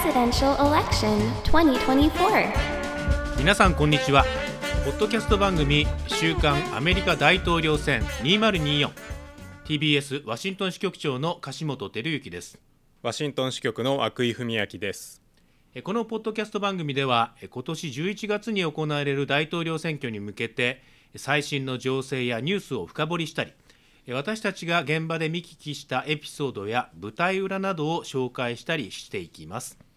Presidential Election 2024. 皆さんこんにちはポッドキャスト番組週刊アメリカ大統領選 2024TBS ワシントン支局長の樫本照之ですワシントン支局の涌井文明です。えこのポッドキャスト番組ではえ今年11月に行われる大統領選挙に向けて最新の情勢やニュースを深掘りしたりえ私たちが現場で見聞きしたエピソードや舞台裏などを紹介したりしていきますえ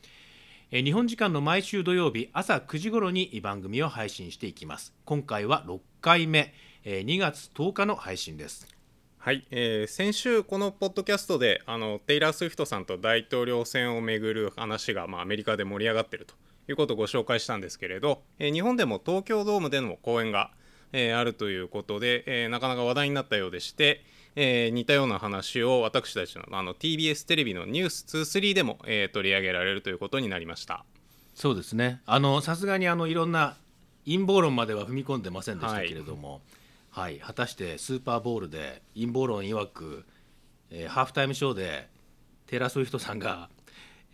日本時間の毎週土曜日朝9時頃に番組を配信していきます。今回は6回目2月10日の配信です。はい、えー先週このポッドキャストであのテイラー・スウィフトさんと大統領選をめぐる話が、まあ、アメリカで盛り上がっているということをご紹介したんですけれど、えー日本でも東京ドームでの公演が、えーあるということで、えーなかなか話題になったようでして、えー似たような話を私たちのあの TBS テレビの「ニュース2 3でも、えー取り上げられるということになりました。そうですね。あのさすがにあのいろんな陰謀論までは踏み込んでませんでしたけれども、はい。果たしてスーパーボールで陰謀論曰く、えーハーフタイムショーでテイラー・スウィフトさんが、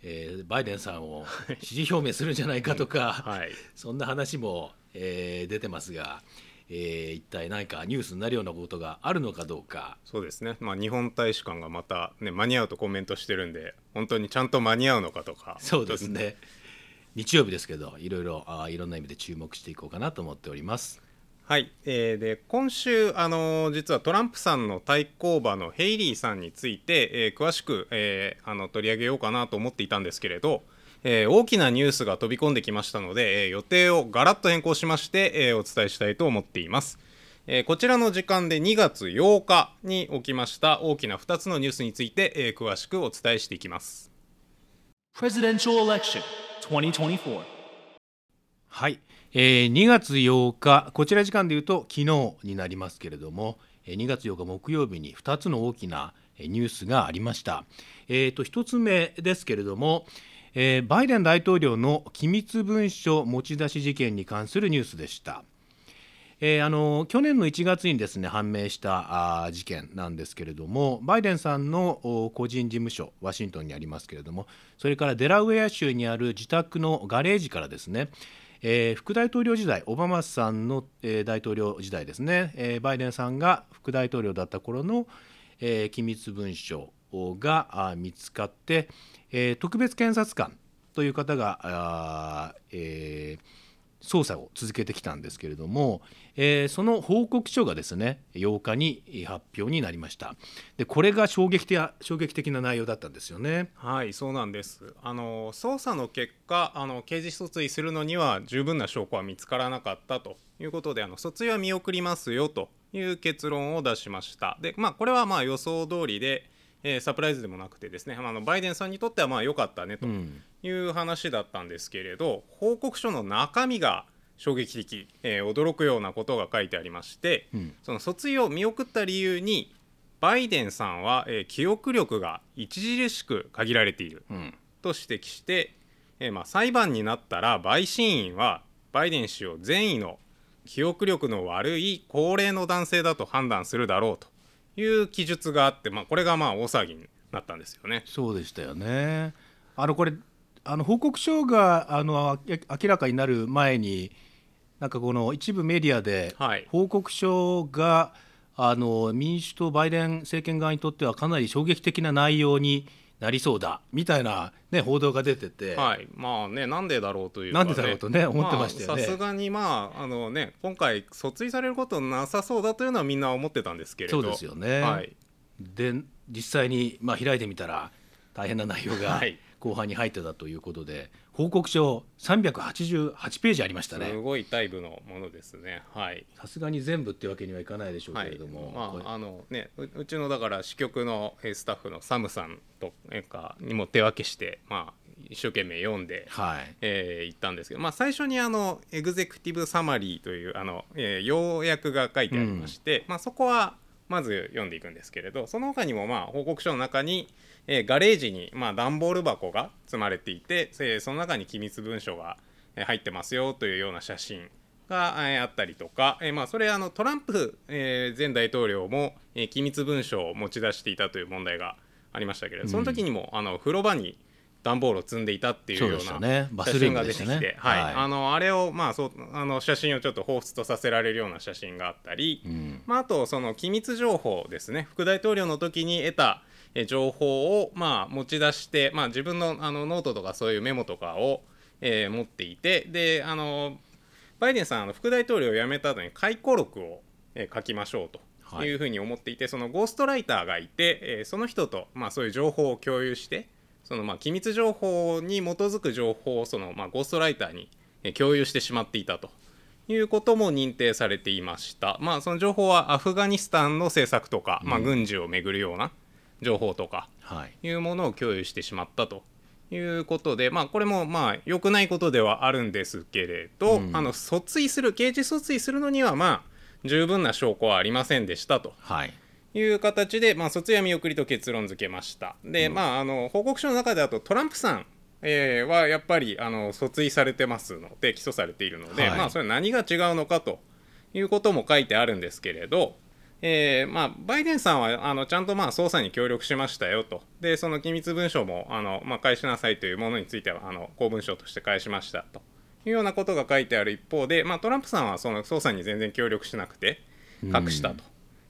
えーバイデンさんを支持表明するんじゃないかとか、はい。そんな話も、えー出てますが、えー一体何かニュースになるようなことがあるのかどうか。そうですね、まあ、日本大使館がまた、ね、間に合うとコメントしてるんで本当にちゃんと間に合うのかとか。そうですね。日曜日ですけどいろいろあーいろんな意味で注目していこうかなと思っております。はい、えーで今週、あのー実はトランプさんの対抗馬のヘイリーさんについて、えー詳しく、えーあの取り上げようかなと思っていたんですけれど、えー大きなニュースが飛び込んできましたので、えー予定をガラッと変更しまして、えーお伝えしたいと思っています。えーこちらの時間で2月8日に起きました大きな2つのニュースについて、えー詳しくお伝えしていきます。Presidential Election 2024. はい、えー2月8日こちら時間でいうと昨日になりますけれどもえー2月8日木曜日に2つの大きなえーニュースがありました。えー、と1つ目ですけれども、えーバイデン大統領の機密文書持ち出し事件に関するニュースでした。えーあの去年の1月にですね判明したあ事件なんですけれどもバイデンさんの個人事務所ワシントンにありますけれどもそれからデラウェア州にある自宅のガレージからですね、えー副大統領時代オバマさんの、えー大統領時代ですね、えーバイデンさんが副大統領だった頃の、え機密文書が見つかって、えー特別検察官という方がえー捜査を続けてきたんですけれども、えーその報告書がですね8日に発表になりました。でこれが衝撃的衝撃的な内容だったんですよね。はいそうなんです。あの捜査の結果あの刑事訴追するのには十分な証拠は見つからなかったと。いうことであの訴追は見送りますよという結論を出しました。でまあこれはまあ予想通りで、えーサプライズでもなくてですねあのバイデンさんにとってはまあ良かったねとん。いう話だったんですけれど、報告書の中身が衝撃的、えー驚くようなことが書いてありまして、ん。その訴追を見送った理由にバイデンさんは、えー記憶力が著しく限られているん。と指摘して、えーまあ、裁判になったら陪審員はバイデン氏を善意の記憶力の悪い高齢の男性だと判断するだろうという記述があって、まあ、これがまあ大騒ぎになったんですよね。そうでしたよねあのこれあの報告書があのあ明らかになる前になんかこの一部メディアではい報告書があの民主党バイデン政権側にとってはかなり衝撃的な内容になりそうだ。みたいな、ね、報道が出てて、はい、まあね、なんでだろうというか、なんでだろうとね思ってましたよね。あさすがにまあ、あのね、今回訴追されることなさそうだというのはみんな思ってたんですけれど。そうですよね。はい、で実際に、まあ、開いてみたら大変な内容がはい。後半に入ってたということで報告書388ページありましたね。すごいタイプのものですね。はい。さすがに全部ってわけにはいかないでしょうはいけれども、これまあ、あのねううちのだから支局のえースタッフのサムさんとかにも手分けして、まあ、一生懸命読んで、はい。えー言ったんですけど、まあ、最初にあのエグゼクティブサマリーというあの、えー要約が書いてありまして、まあ、そこはまず読んでいくんですけれどその他にもまあ報告書の中に、えーガレージにまあ段ボール箱が積まれていて、えーその中に機密文書がえー入ってますよというような写真がえーあったりとか、えーまあ、それあのトランプ、えー前大統領も、えー機密文書を持ち出していたという問題がありましたけれどその時にも、あの風呂場に段ボールを積んでいたっていうような写真が出てきて、たねはい。はい。あのあれをまあそうあの写真をちょっと彷彿とさせられるような写真があったり、ん。まあ、あとその機密情報ですね。副大統領の時に得たえ情報をまあ持ち出して、まあ、自分のあのノートとかそういうメモとかを、えー持っていてであのバイデンさんあの副大統領を辞めた後に回顧録を、えー書きましょうと。はい。いうふうに思っていてそのゴーストライターがいて、えーその人と、まあ、そういう情報を共有してそのまあ機密情報に基づく情報をそのまあゴーストライターにえー共有してしまっていたということも認定されていました。まあその情報はアフガニスタンの政策とか、まあ軍事をめぐるような情報とかはい。いうものを共有してしまったということで、まあ、これもまあ良くないことではあるんですけれど、あの訴追する刑事訴追するのにはまあ十分な証拠はありませんでしたと。はいいう形で、まあ、訴追は見送りと結論付けました。で、まあ、あの報告書の中であとトランプさん、えーはやっぱりあの訴追されてますので起訴されているので、はい。まあ、それは何が違うのかということも書いてあるんですけれど、えーまあ、バイデンさんはあのちゃんとまあ捜査に協力しましたよと。でその機密文書もあの、まあ、返しなさいというものについてはあの公文書として返しましたと。いうようなことが書いてある一方で、まあ、トランプさんはその捜査に全然協力しなくて隠したと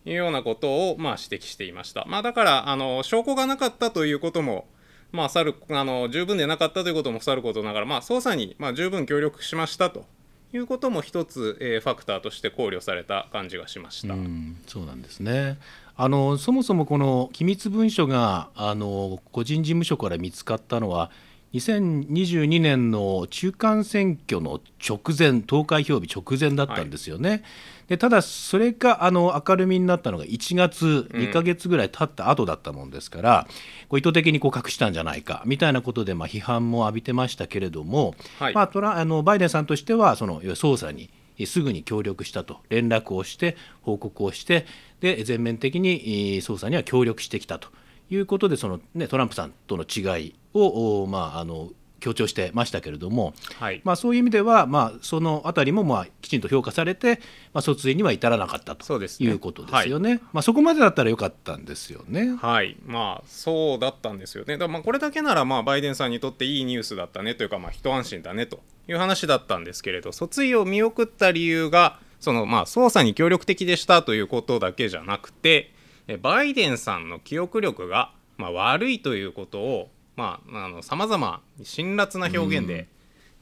いうようなことをまあ指摘していました、まあ、だからあの証拠がなかったということも、まあ、さるあの十分でなかったということもさることながら、まあ、捜査にまあ十分協力しましたということも一つ、えーファクターとして考慮された感じがしました。うんそうなんですねあのそもそもこの機密文書があの個人事務所から見つかったのは2022年の中間選挙の直前投開票日直前だったんですよね。でただそれがあの明るみになったのが1月2ヶ月ぐらい経った後だったもんですから、こう意図的にこう隠したんじゃないかみたいなことでまあ批判も浴びてましたけれども、はい。まあ、トラあのバイデンさんとしては捜査にすぐに協力したと連絡をして報告をしてで全面的にえー捜査には協力してきたということでその、ね、トランプさんとの違いを、おまあ、あの強調してましたけれども、はい。まあ、そういう意味では、まあ、そのあたりもまあきちんと評価されて、まあ、訴追には至らなかったとそうですね。いうことですよね。まあ、そこまでだったらよかったんですよね。はい。まあそうだったんですよね。だまあこれだけならまあバイデンさんにとっていいニュースだったねというかまあ一安心だねという話だったんですけれど訴追を見送った理由がそのまあ捜査に協力的でしたということだけじゃなくてえバイデンさんの記憶力がまあ悪いということをまああの様々辛辣な表現で、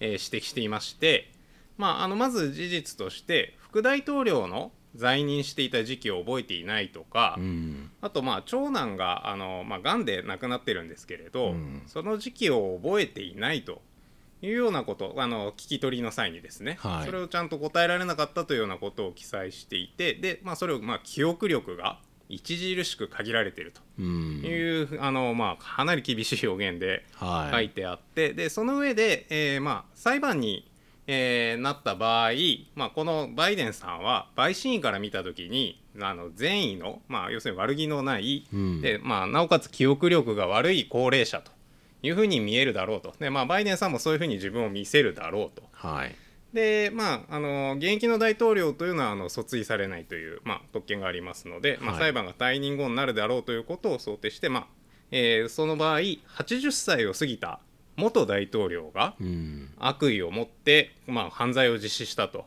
えー指摘していましてまあ、あのまず事実として副大統領の在任していた時期を覚えていないとか、うん。あとまあ長男があの、まあ、癌で亡くなってるんですけれど、うん。その時期を覚えていないというようなことあの聞き取りの際にですね、はい。それをちゃんと答えられなかったというようなことを記載していてで、まあ、それをまあ記憶力が著しく限られているとうん。いう、あのまあ、かなり厳しい表現ではい。書いてあって、でその上で、えーまあ、裁判に、えーなった場合、まあ、このバイデンさんは陪審員から見た時にあの善意の、まあ、要するに悪気のない、うん。でまあ、なおかつ記憶力が悪い高齢者というふうに見えるだろうと。で、まあ、バイデンさんもそういうふうに自分を見せるだろうと。はいでまあ、あの現役の大統領というのはあの訴追されないという、まあ、特権がありますので、まあ、はい。裁判が退任後になるだろうということを想定して、まあえーその場合80歳を過ぎた元大統領がうん。悪意を持って、まあ、犯罪を実施したと、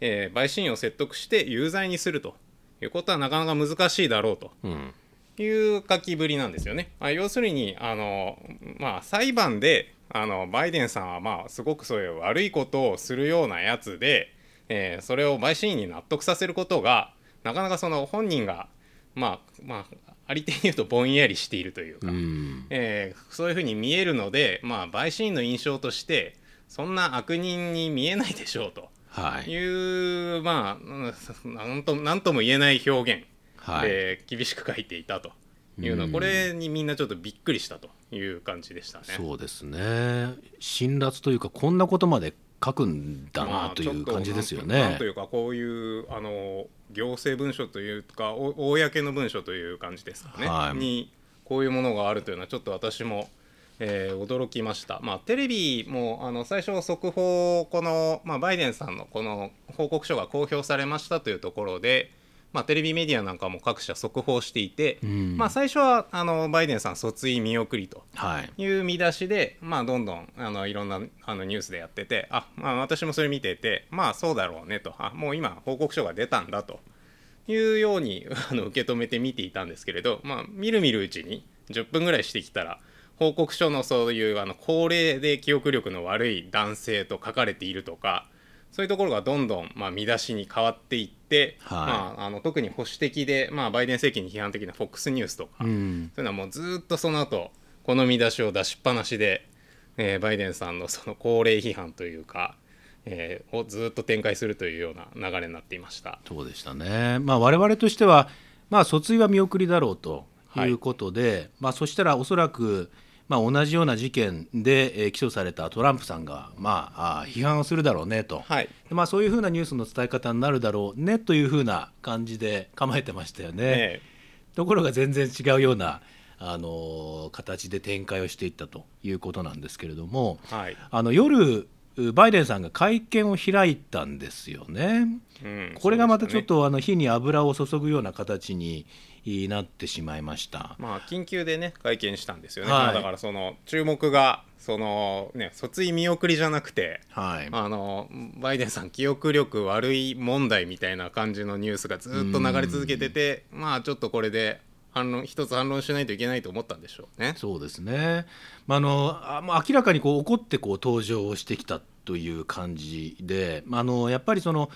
えー陪審員を説得して有罪にするということはなかなか難しいだろうと。うん。いう書きぶりなんですよね。まあ、要するにあの、まあ、裁判であのバイデンさんはまあすごくそういう悪いことをするようなやつで、えーそれを陪審員に納得させることがなかなかその本人が、まあまあ、ありて言うとぼんやりしているというか、うん。えーそういうふうに見えるので、まあ、陪審員の印象としてそんな悪人に見えないでしょうと。はい。いう、まあうんなんとなんとも言えない表現はい。で厳しく書いていたと。いうのは、うん。これにみんなちょっとびっくりしたという感じでしたね。そうですね。辛辣というかこんなことまで書くんだまなという感じですよね。なんなんというかこういうあの行政文書というかお公の文書という感じですかね、はい。にこういうものがあるというのはちょっと私も、えー驚きました、まあ、テレビもあの最初速報この、まあ、バイデンさんのこの報告書が公表されましたというところで、まあ、テレビメディアなんかも各社速報していて、ん。まあ、最初はあのバイデンさん訴追見送りとはい。いう見出しで、まあ、どんどんあのいろんなあのニュースでやっててあ、まあ、私もそれ見ててまあそうだろうねとあもう今報告書が出たんだというようにあの受け止めて見ていたんですけれど、まあ、みるみるうちに10分ぐらいしてきたら報告書のそういうあの高齢で記憶力の悪い男性と書かれているとかそういうところがどんどん、まあ、見出しに変わっていって、はいまあ、あの特に保守的で、まあ、バイデン政権に批判的な FOX ニュースとか、うんそういうのはもうずっとその後この見出しを出しっぱなしで、えーバイデンさんのその高齢批判というか、えーをずっと展開するというような流れになっていました。そうでしたね。まあ我々としては、まあ訴追は見送りだろうということで、まあそしたらおそらく。まあ、同じような事件で、えー起訴されたトランプさんが、まあ、あー批判をするだろうねと、はい。でまあ、そういうふうなニュースの伝え方になるだろうねというふうな感じで構えてましたよね。えところが全然違うような、あのー形で展開をしていったということなんですけれども、えはい。あの夜バイデンさんが会見を開いたんですよね。うんこれがまたちょっとあの火に油を注ぐような形になってしまいました。まあ、緊急でね会見したんですよね、はいまあだからその注目がそのね訴追見送りじゃなくてはい、あのバイデンさん記憶力悪い問題みたいな感じのニュースがずっと流れ続けててまあちょっとこれで反論一つ反論しないといけないと思ったんでしょうね。そうですね。まああのあ明らかにこう怒ってこう登場をしてきたという感じで、まああのやっぱりその。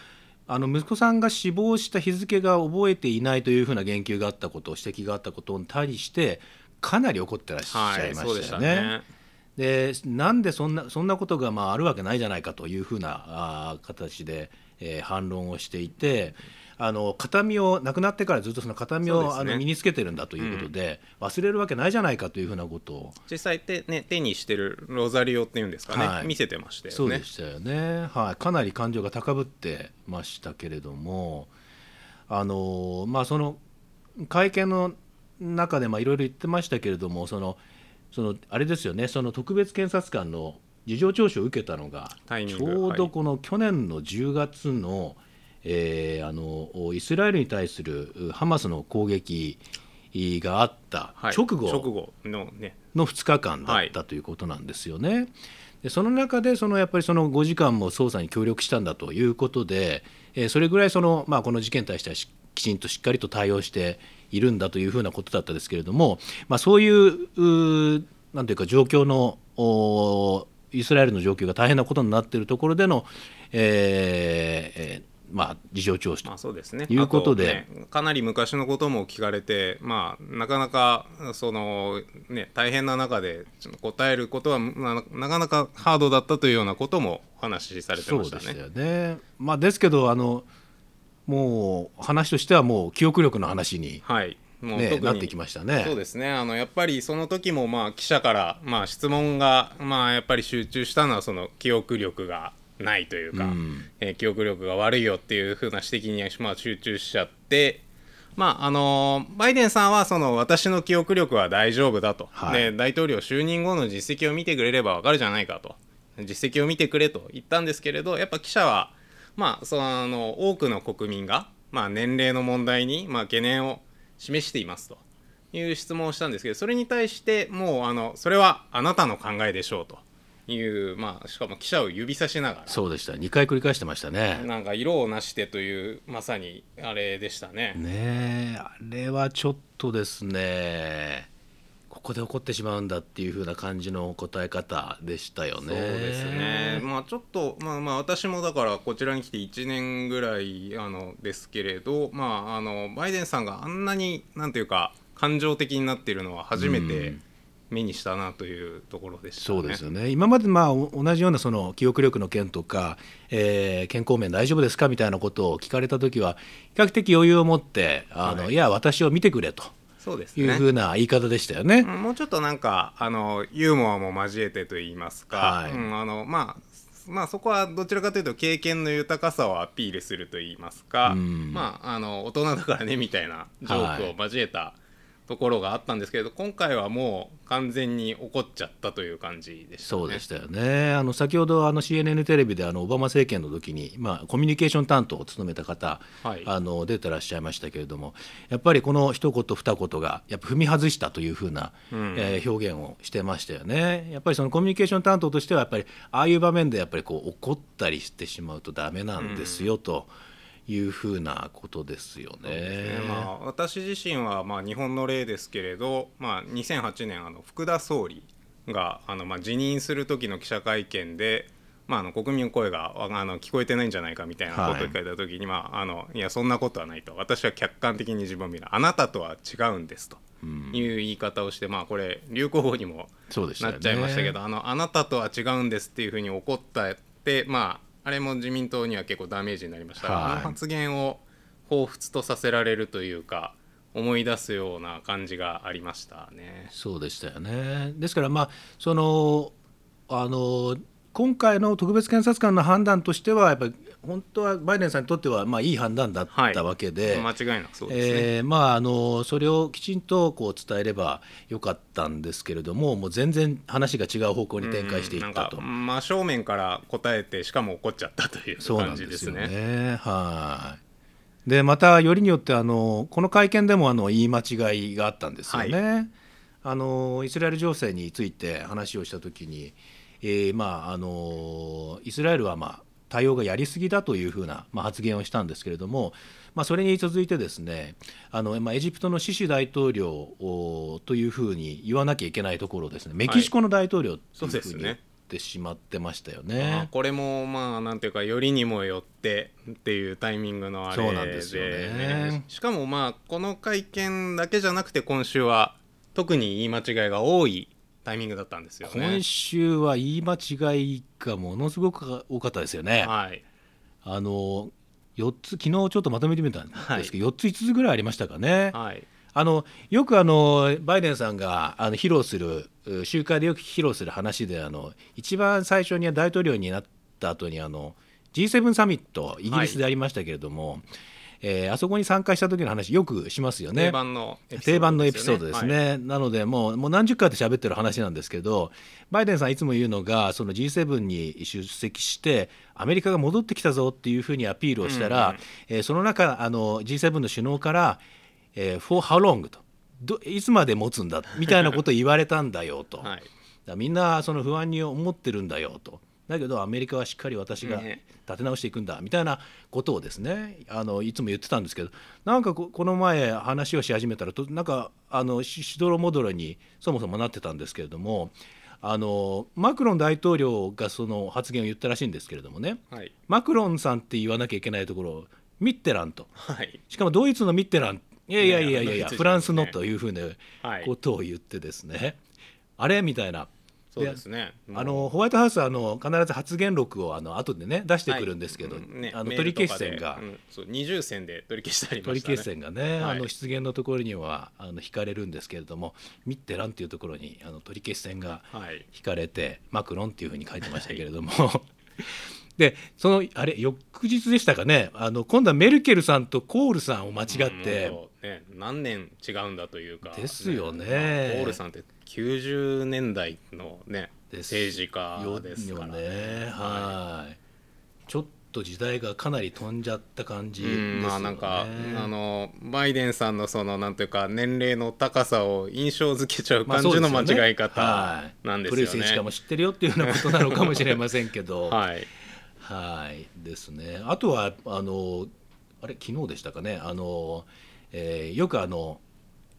あの息子さんが死亡した日付が覚えていないというふうな言及があったこと指摘があったことに対してかなり怒ってらっしゃいましたよね。ね。でなんでそんなそんなことがまああるわけないじゃないかというふうなあー形で、えー反論をしていてあの形見を亡くなってからずっとその形見を、ね。あの身につけてるんだということで、忘れるわけないじゃないかというふうなことを、実際手,、ね、手にしてるロザリオっていうんですかね、はい。見せてましたよね。そうでしたよね、はい、かなり感情が高ぶってましたけれどもあのまあその会見の中でまあいろいろ言ってましたけれどもそのそのあれですよね。その特別検察官の事情聴取を受けたのがちょうどこの去年の10月の,、えーあのイスラエルに対するハマスの攻撃があったはい。直後。直後のね。の2日間だったということなんですよね。でその中でそのやっぱりその5時間も捜査に協力したんだということで、えーそれぐらいその、まあ、この事件に対してはしきちんとしっかりと対応しているんだというふうなことだったですけれども、まあ、そういうなんていうか状況のおイスラエルの状況が大変なことになっているところでの、えーえーまあ、事情聴取とまあそうですね。いうことであとねかなり昔のことも聞かれて、まあなかなかそのね大変な中で答えることはまあなかなかハードだったというようなこともお話しされてそましたね。うでね。まあ、ですけどあのもう話としてはもう記憶力の話に、はい。もうね、なってきましたね。そうですねあのやっぱりその時もまあ記者からまあ質問がまあやっぱり集中したのはその記憶力がないというか、うん。えー記憶力が悪いよっていう風な指摘にまあ集中しちゃって。まああのバイデンさんはその私の記憶力は大丈夫だと、はい。で大統領就任後の実績を見てくれればわかるじゃないかと。実績を見てくれと言ったんですけれどやっぱ記者はまあそのあの多くの国民が、まあ、年齢の問題に、まあ、懸念を示していますと。いう質問をしたんですけどそれに対してもうあのそれはあなたの考えでしょうという、まあ、しかも記者を指さしながそうでした。2回繰り返してましたらね。なんか色をなしてというまさにあれでしたね。ねえあれはちょっとですねここで怒ってしまうんだっていう風な感じの答え方でしたよね。そうですね、まあちょっとまあまあ私もだからこちらに来て1年ぐらいあのですけれどまああのバイデンさんがあんなになんていうか感情的になっているのは初めうてん目にしたなというところでしたね。そうですよね。今までまあお同じようなその記憶力の件とか、えー健康面大丈夫ですかみたいなことを聞かれた時は比較的余裕を持ってあの、はい。い、や私を見てくれと。そうですね。いうふうな言い方でしたよね。うんもうちょっとなんかあのユーモアも交えてと言いますか、はい。うんあのまあまあそこはどちらかというと経験の豊かさをアピールすると言いますか、うん。まああの大人だからねみたいなジョークを交えたところがあったんですけれど、今回はもう完全に怒っちゃったという感じでしたね。そうでしたよねあの先ほどあの CNN テレビであのオバマ政権の時に、まあ、コミュニケーション担当を務めた方、はいあの出てらっしゃいましたけれどもやっぱりこの一言二言がやっぱ踏み外したというふうな、うんえー表現をしてましたよね。やっぱりそのコミュニケーション担当としてはやっぱりああいう場面でやっぱりこう怒ったりしてしまうとダメなんですよ、というふうなことですよね。ね。まあ、私自身はまあ日本の例ですけれど、まあ、2008年あの福田総理があのまあ辞任する時の記者会見で、まあ、あの国民の声がああの聞こえてないんじゃないかみたいなことを聞かれた時に、まあ、あのいやそんなことはないと。私は客観的に自分を見る。あなたとは違うんですと。いう言い方をして、まあ、これ流行語にもなっちゃいましたけど、あのあなたとは違うんですっていうふうに怒ったってまああれも自民党には結構ダメージになりましたが、はいあの発言を彷彿とさせられるというか思い出すような感じがありましたね。そうでしたよね。ですからまあそのあの今回の特別検察官の判断としてはやっぱり本当はバイデンさんにとってはまあいい判断だったわけで。間違いなくそうですね。えーまああのそれをきちんとこう伝えればよかったんですけれどももう全然話が違う方向に展開していったと、真正面から答えてしかも怒っちゃったというそうなん感じでよですすね。ね。はい。でまたよりによってあのこの会見でもあの言い間違いがあったんですよね。あのイスラエル情勢について話をしたときに、えーまああのイスラエルはまあ対応がやりすぎだというふうな、まあ、発言をしたんですけれども、まあ、それに続いてですねあの、まあ、エジプトのシシ大統領おというふうに言わなきゃいけないところをですねメキシコの大統領というふうにそうですね言ってしまってましたよまあね。これもまあなんていうかよりにもよってっていうタイミングのあれそうなんですよね。しかもまあこの会見だけじゃなくて今週は特に言い間違いが多いタイミングだったんですよね今。週は言い間違いがものすごく多かったですよね。はいあの4つ昨日ちょっとまとめてみたんですけど、4つ5つぐらいありましたかね。はいあのよくあのバイデンさんがあの披露するう集会でよく披露する話であの一番最初に大統領になった後にあの G7 サミットイギリスでありましたけれども、えーあそこに参加した時の話よくしますよね。定番のエピソードですよね。ですね、はい。なのでもうもう何十回って喋ってる話なんですけどバイデンさんいつも言うのがその G7 に出席してアメリカが戻ってきたぞっていうふうにアピールをしたら、うんうんえーその中あの G7 の首脳から、えー For how long? とどいつまで持つんだ？みたいなことを言われたんだよと、はい。らみんなその不安に思ってるんだよとだけどアメリカはしっかり私がね立て直していくんだみたいなことをですねあのいつも言ってたんですけどなんかここの前話をし始めたらとなんかあのししどろもどろにそもそもなってたんですけれどもあのマクロン大統領がその発言を言ったらしいんですけれどもねはい。マクロンさんって言わなきゃいけないところをミッテランと。はい。しかもドイツのミッテラン。いやいやいやいやいやね。フランスのというふうなはい。ことを言ってですね、あれ？みたいな。そうですね。あのホワイトハウスはあの必ず発言録をあの後でね出してくるんですけど、はい。うんねあの取り消し線が、うんそう二重線で取り消してありま取り消し線がね、はい。あの失言のところにはあの引かれるんですけれどもミッテランっていうところにあの取り消し線がはい。引かれてマクロンっていうふうに書いてましたけれども、でそのあれ翌日でしたかねあの今度はメルケルさんとコールさんを間違って、ね、何年違うんだというか。ですよね。まあポールさんって90年代のね政治家ですからよね。はい。ちょっと時代がかなり飛んじゃった感じね、んまあなんかあのバイデンさんのそのなんというか年齢の高さを印象付けちゃうまあ感じのそうですよね。間違い方はい。なんですよ古い政治家ね。も知ってるよっていうようなことなのかもしれませんけど。はい、はい。ですね。あとはあのあれ昨日でしたかね。あの、えーよくあの、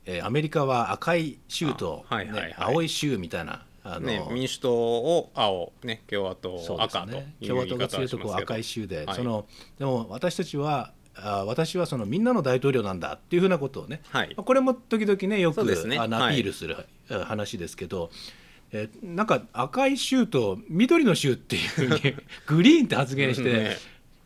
えーアメリカは赤い州と、あはいはいはい。ね青い州みたいなあの、ね、民主党を青、ね、共和党赤とね共和党が強いとこ赤い州で、はい。そのでも私たちはあ私はそのみんなの大統領なんだっていうふうなことをね、はい。まあこれも時々ねよくね。あアピールするあ話ですけど、えーなんか赤い州と緑の州っていうふうに グリーンって発言して、ね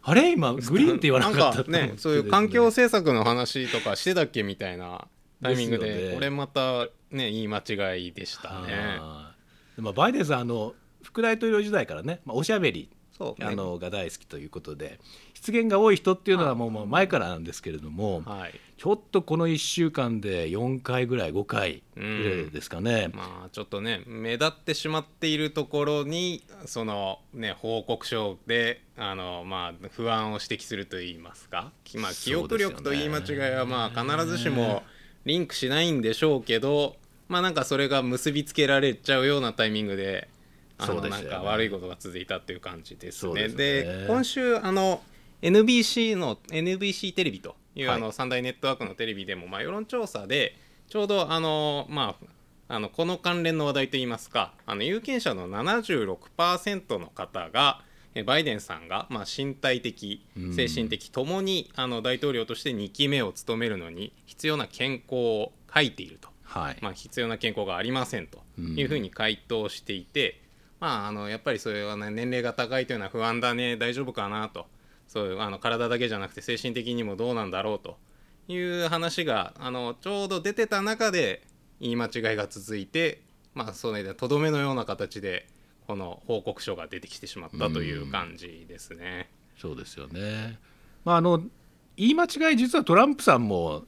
あれ？今グリーンって言わなかったね。そういう環境政策の話とかしてたっけみたいなタイミングで。ねこれまたね言い間違いでしたね。あー。でもバイデンさんあの副大統領時代からね、まあ、おしゃべりね。あのが大好きということで失言が多い人っていうのはもう前からなんですけれども、はい。ちょっとこの1週間で4回ぐらい5回ぐらいですかね、まあちょっとね目立ってしまっているところにそのね報告書であのまあ不安を指摘すると言いますか、まあ、記憶力と言い間違いはまあ必ずしもリンクしないんでしょうけどまあなんかそれが結びつけられちゃうようなタイミングであのなんか悪いことが続いたっていう感じですね。ですね。で今週あの NBC の NBC テレビという、はい。あの三大ネットワークのテレビでも、まあ、世論調査でちょうどあの、まあ、あのこの関連の話題といいますかあの有権者の76%の方がえバイデンさんが、まあ、身体的精神的ともにあの大統領として2期目を務めるのに必要な健康を書いていると。はい、まあ、必要な健康がありませんというふうに回答していて、まあ、あのやっぱりそれは、ね、年齢が高いというのは不安だね大丈夫かなとそういうあの体だけじゃなくて精神的にもどうなんだろうという話があのちょうど出てた中で言い間違いが続いて、まあ、それでとどめのような形でこの報告書が出てきてしまったという感じですね。そうですよね。まああの言い間違い実はトランプさんも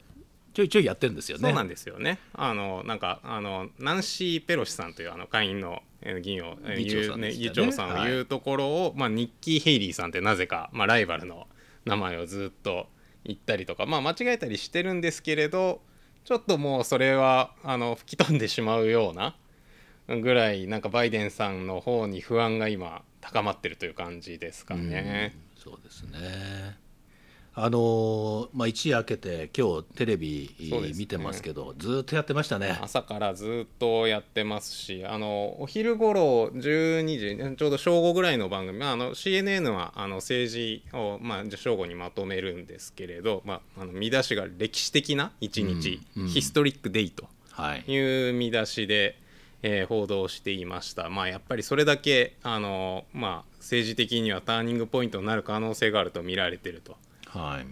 ちょいちょいやってるんですよね。そうなんですよね。あのなんかあのナンシー・ペロシさんというあの下院のえー議員をえー議長ね議長さんを言うところを、まあニッキー・ヘイリーさんってなぜかまあライバルの名前をずっと言ったりとかまあ間違えたりしてるんですけれど、ちょっともうそれはあの吹き飛んでしまうようなぐらいなんかバイデンさんの方に不安が今高まってるという感じですかね。そうですね。あのまあ一夜明けて今日テレビ見てますけど、ずっとやってましたね。朝からずっとやってますしあのお昼頃12時ちょうど正午ぐらいの番組、まあ、あの CNN はあの政治を、まあ、正午にまとめるんですけれど、まあ、あの見出しが歴史的な一日、うんうんヒストリックデイとはい。いう見出しで、えー報道していました、まあ、やっぱりそれだけあの、まあ、政治的にはターニングポイントになる可能性があると見られてるとは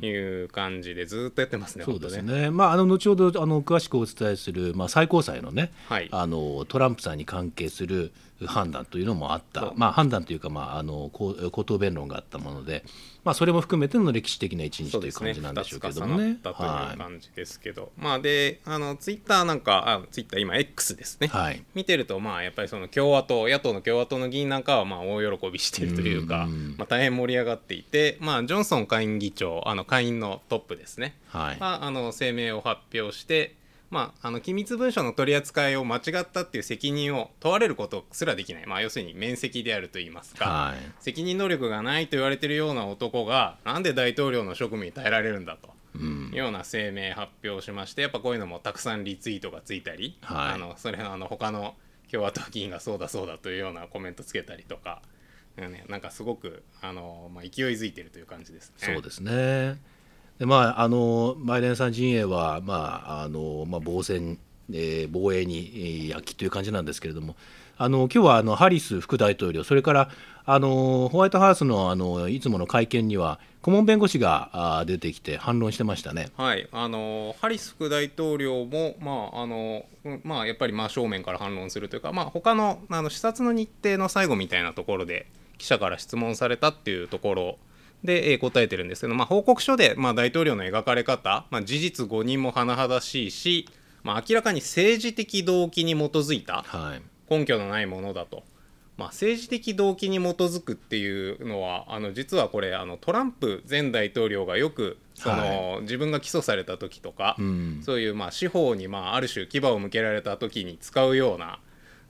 い。いう感じでずっとやってますね。そうですねね。まああの後ほどあの詳しくお伝えするまあ最高裁のね、はいあのトランプさんに関係する判断というのもあった。まあ判断というかまああの口頭弁論があったもので、まあそれも含めての歴史的な一日という感じなんでしょうけども2ねつ。重なったとはいう感じですけど、まあであのツイッターなんかあツイッター今 X ですね、はい。見てるとまあやっぱりその共和党野党の共和党の議員なんかはまあ大喜びしているというか、うんまあ、大変盛り上がっていて、まあ、ジョンソン下院議長あの下院のトップですね、はい。はあの声明を発表して、まあ、あの機密文書の取り扱いを間違ったっていう責任を問われることすらできない、まあ、要するに免責であると言いますか、はい。責任能力がないと言われているような男がなんで大統領の職務に耐えられるんだと。うん。ような声明発表しましてやっぱこういうのもたくさんリツイートがついたり、はいあのそれあの他の共和党議員がそうだそうだというようなコメントつけたりとか、ね、なんかすごくあの、まあ、勢いづいてるという感じですね。そうですね。でまああのバイデンさん陣営はまああのまあ防戦、えー防衛に躍起という感じなんですけれども、あの今日はあのハリス副大統領それからあのホワイトハウスのあのいつもの会見には顧問弁護士があ出てきて反論してましたね。はい、あのハリス副大統領も、まああのまあ、やっぱり真正面から反論するというか、まあ、他のあの視察の日程の最後みたいなところで記者から質問されたっていうところで、えー答えてるんですけど、まあ、報告書で、まあ、大統領の描かれ方、まあ、事実誤認も甚だしいし、まあ、明らかに政治的動機に基づいたはい。根拠のないものだと。まあ、政治的動機に基づくっていうのはあの実はこれあのトランプ前大統領がよくその、は自分が起訴された時とか、うん。そういうまあ司法にまあある種牙を向けられた時に使うような、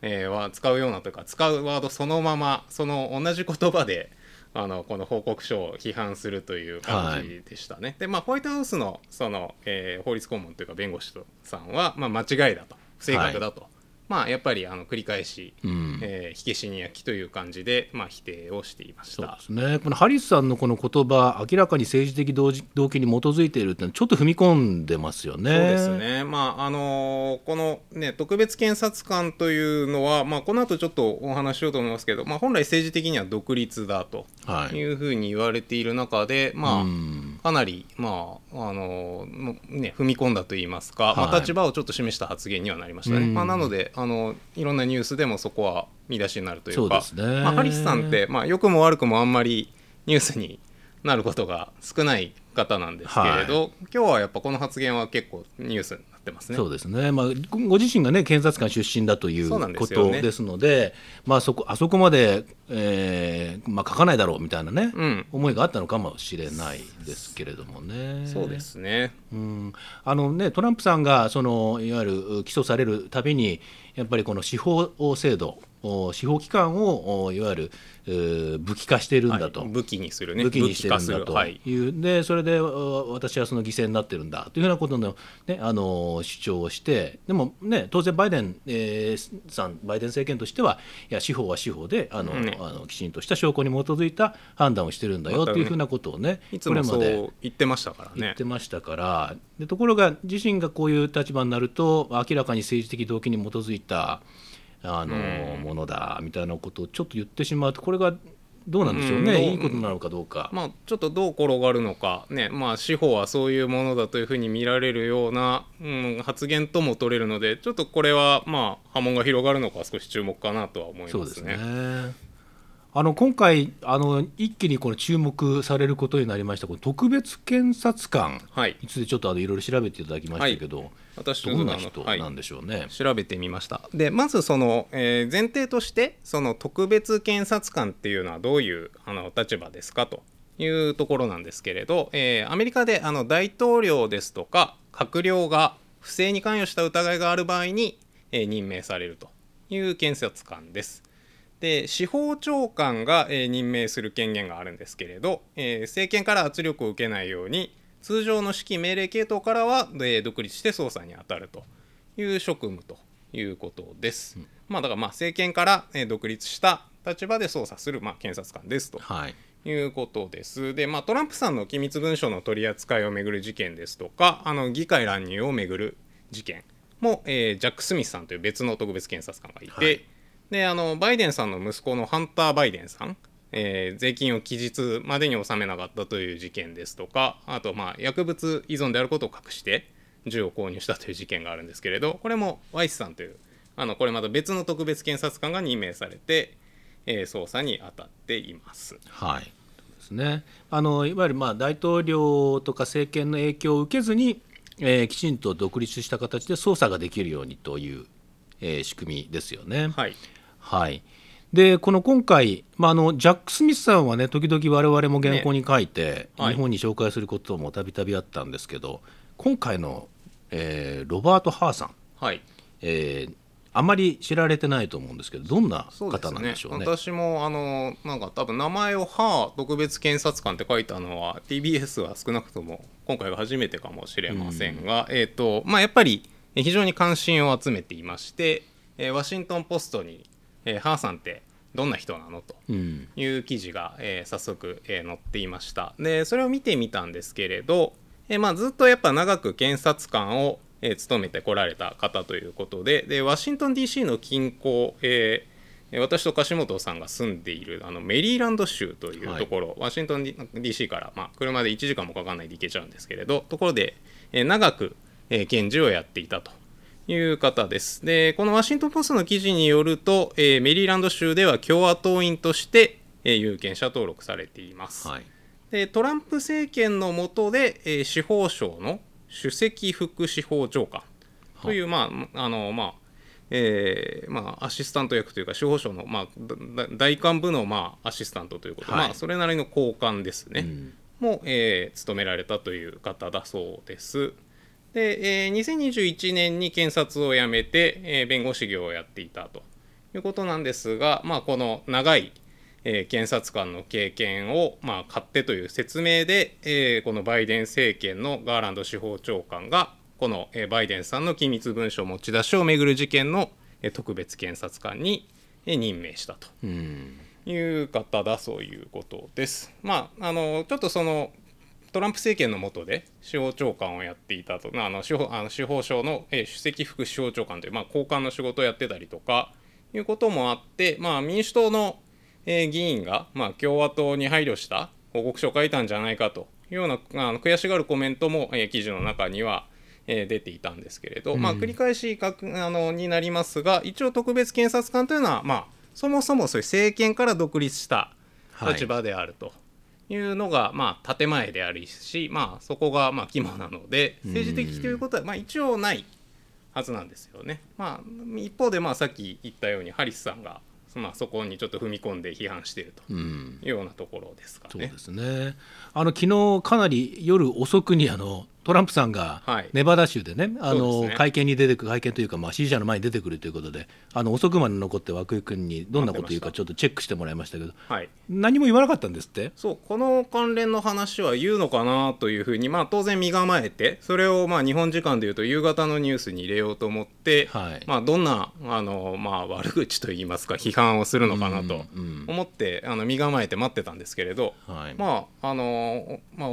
えーは使うようなというか使うワードそのままその同じ言葉であのこの報告書を批判するという感じでしたね。でまあホワイトハウスのその、えー法律顧問というか弁護士さんは、まあ、間違いだと。不正確だとまあやっぱりあの繰り返し、うん。えー火消しに焼きという感じで、まあ、否定をしていましそうたで。すね。このハリスさんのこの言葉明らかに政治的動機に基づいているってのはちょっと踏み込んでますよね。そうですね、まああのーこの、ね、特別検察官というのは、まあ、この後ちょっとお話ししようと思いますけど、まあ、本来政治的には独立だとはい。いうふうに言われている中で、まあうんかなり、まああのね、踏み込んだといいますか、まあ、はい立場をちょっと示した発言にはなりましたね。うん。まあ、なのであのいろんなニュースでもそこは見出しになるというかそうですね。まあ、ハリスさんって、まあ、良くも悪くもあんまりニュースになることが少ない方なんですけれど、今日はやっぱこの発言は結構ニュースになってますね。そうですね、まあ、ごご自身がね検察官出身だということですのでまあ、そこあそこまで、えーまあ、書かないだろうみたいなね、うん思いがあったのかもしれないですけれどもね。そうですね。うんあのね、トランプさんがそのいわゆる起訴されるたびにやっぱりこの司法制度お司法機関をおいわゆるえー武器化しているんだと、はい。武器にするね。武器にしてるんだと。はい。いう、でそれでお私はその犠牲になってるんだ。というようなことの、ね、あの主張をしてでも、ね、当然バイデン、えーさんバイデン政権としてはいや司法は司法であの、ね。あのきちんとした証拠に基づいた判断をしてるんだよというふうなことをねいつもそう言ってましたからね。言って。ましたから、でところが自身がこういう立場になると明らかに政治的動機に基づいたあの、ものだみたいなことをちょっと言ってしまうとこれがどうなんでしょうね、うん。いいことなのかどうか。まあ、ちょっとどう転がるのか、ね。まあ、司法はそういうものだというふうに見られるような、うん、発言とも取れるのでちょっとこれは、まあ、波紋が広がるのか少し注目かなとは思いますね。そうですねあの今回あの一気にこの注目されることになりましたこの特別検察官はい。についてちょっとあのいろいろ調べていただきましたけど、私どんな人なんでしょうね？調べてみました。でまずその、えー前提としてその特別検察官っていうのはどういうあの立場ですか？というところなんですけれど、えーアメリカであの大統領ですとか閣僚が不正に関与した疑いがある場合に、えー任命されるという検察官です。で司法長官が、えー任命する権限があるんですけれど、えー政権から圧力を受けないように通常の指揮命令系統からは、えー独立して捜査に当たるという職務ということです。まあだからまあ政権から、えー独立した立場で捜査する、まあ、検察官ですとはいいうことです。で、まあ、トランプさんの機密文書の取り扱いをめぐる事件ですとかあの議会乱入をめぐる事件も、えージャック・スミスさんという別の特別検察官がいて、はいであのバイデンさんの息子のハンター・バイデンさん、えー税金を期日までに納めなかったという事件ですとかあと、まあ、薬物依存であることを隠して銃を購入したという事件があるんですけれどこれもワイスさんというあのこれまた別の特別検察官が任命されて、えー捜査に当たっています。はい、ですね。あのいわゆるまあ大統領とか政権の影響を受けずに、えーきちんと独立した形で捜査ができるようにという、えー仕組みですよね。はいはい。でこの今回、まあ、あのジャック・スミスさんはね時々我々も原稿に書いて、はい。日本に紹介することもたびたびあったんですけど今回の、えーロバート・ハーさん、はい。えーあまり知られてないと思うんですけどどんな方なんでしょうね？私もあのなんか多分名前を「はあ特別検察官」って書いたのは TBS は少なくとも今回が初めてかもしれませんが、えっ、とまあやっぱりえ非常に関心を集めていまして、えーワシントン・ポストに「えーハーさんってどんな人なの?」とうん。いう記事が、えー早速、えー載っていました。でそれを見てみたんですけれど、えーまあ、ずっとやっぱ長く検察官を、えー務めてこられた方ということででワシントン DC の近郊、えー私と樫本さんが住んでいるあのメリーランド州というところ、ワシントン DC から、まあ、車で1時間もかかんないで行けちゃうんですけれどところで、えー長く、えー検事をやっていたという方です。で、このワシントン・ポストの記事によると、えーメリーランド州では共和党員として、えー有権者登録されています。はいでトランプ政権の下で、えー司法省の首席副司法長官という、まああのまあえーまあ、アシスタント役というか司法省の、まあ、大幹部の、まあ、アシスタントということで、はいまあ、それなりの高官ですね。うんも、えー務められたという方だそうです。で、えー2021年に検察を辞めて、えー弁護士業をやっていたということなんですが、まあ、この長い、えー検察官の経験を、まあ、勝手という説明で、えーこのバイデン政権のガーランド司法長官がこの、えーバイデンさんの機密文書持ち出しをめぐる事件の、えーえー特別検察官にえー任命したとうんいう方だそういうことです。まああのちょっとそのトランプ政権の下で司法長官をやっていたと、まあ、あの司法あの司法省の、えー首席副司法長官という、まあ、高官の仕事をやってたりとかいうこともあって、まあ、民主党の、えー議員が、まあ、共和党に配慮した報告書を書いたんじゃないかというようなあの悔しがるコメントも、えー記事の中には、えー出ていたんですけれど、まあ、繰り返しあのになりますが一応特別検察官というのは、まあ、そもそもそういう政権から独立したはい。立場であると。いうのが、まあ、建前であるし、まあ、そこがまあ肝なので政治的ということは、まあ、一応ないはずなんですよね。まあ、一方で、まあ、さっき言ったようにハリスさんが、まあ、そこにちょっと踏み込んで批判しているとうんいうようなところですかねそうで。すね。あの昨日かなり夜遅くにあのトランプさんがはい。ネバダ州でね、あそうの会見に出てくる会見というかまあ支持者の前に出てくるということで、あの遅くまで残って涌井君にどんなこと言うかちょっとチェックしてもらいましたけど、はい。何も言わなかったんですって？そうこの関連の話は言うのかなというふうに、まあ、当然身構えてそれをまあ日本時間でいうと夕方のニュースに入れようと思って、はい。まあ、どんなあの、まあ、悪口といいますか批判をするのかなとうん。思って、あの身構えて待ってたんですけれど、はい。まああのまあ、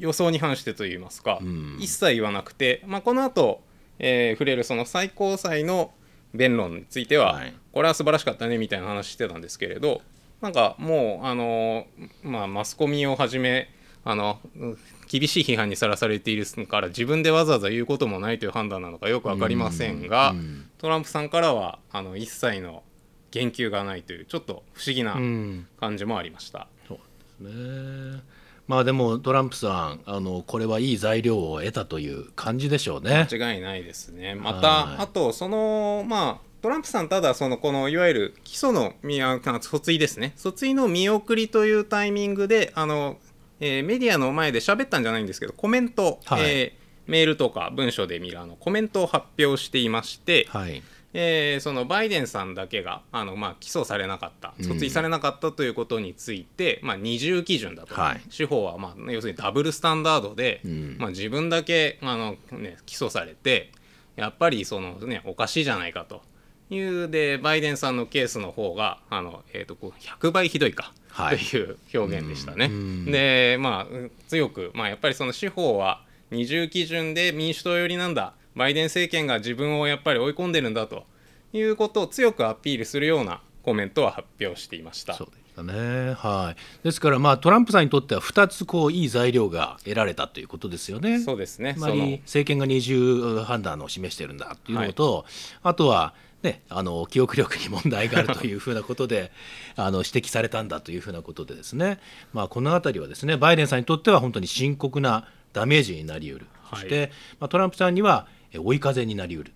予想に反してといいますか、ん一切言わなくて、まあ、この後、えー触れるその最高裁の弁論については、はいこれは素晴らしかったねみたいな話してたんですけれどなんかもうあの、まあ、マスコミをはじめあのうん厳しい批判にさらされているから自分でわざわざ言うこともないという判断なのかよく分かりませんが、トランプさんからはあの一切の言及がないというちょっと不思議なうん感じもありました。そうですね。まあでもトランプさんあのこれはいい材料を得たという感じでしょうね。間違いないですね。まはいたあとそのまあトランプさんただそのこのいわゆる起訴の訴追ですね訴追の見送りというタイミングであの、えーメディアの前で喋ったんじゃないんですけどコメント、はいえーメールとか文書で見るあのコメントを発表していまして、はい。えーそのバイデンさんだけがあの、まあ、起訴されなかった。訴追されなかったということについて、まあ、二重基準だと、はい。司法は、まあ、要するにダブルスタンダードで、ん。まあ、自分だけあの、ね、起訴されてやっぱりその、ね、おかしいじゃないかというでバイデンさんのケースの方があの、えー、とこう100倍ひどいか、はい。という表現でしたね。うん。でまあうん強く、まあ、やっぱりその司法は二重基準で民主党寄りなんだバイデン政権が自分をやっぱり追い込んでるんだということを強くアピールするようなコメントを発表していました。そうでしたね。はい。ですからまあトランプさんにとっては2つこういい材料が得られたということですよね。そうですねつまり政権が二重判断を示しているんだというのと、あとはね、あの記憶力に問題があるというふうなことで あの指摘されたんだというふうなことでですね、まあ、この辺りはですねバイデンさんにとっては本当に深刻なダメージになりうる、はいそして、まあ、トランプさんにはえ追い風になりうる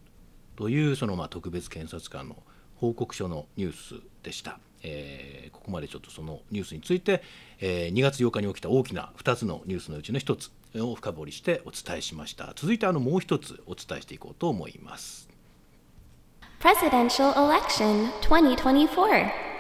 というそのまあ特別検察官の報告書のニュースでした。えーここまでちょっとそのニュースについて、えー2月8日に起きた大きな2つのニュースのうちの1つを深掘りしてお伝えしました続いてあのもう1つお伝えしていこうと思います Presidential Election 2024.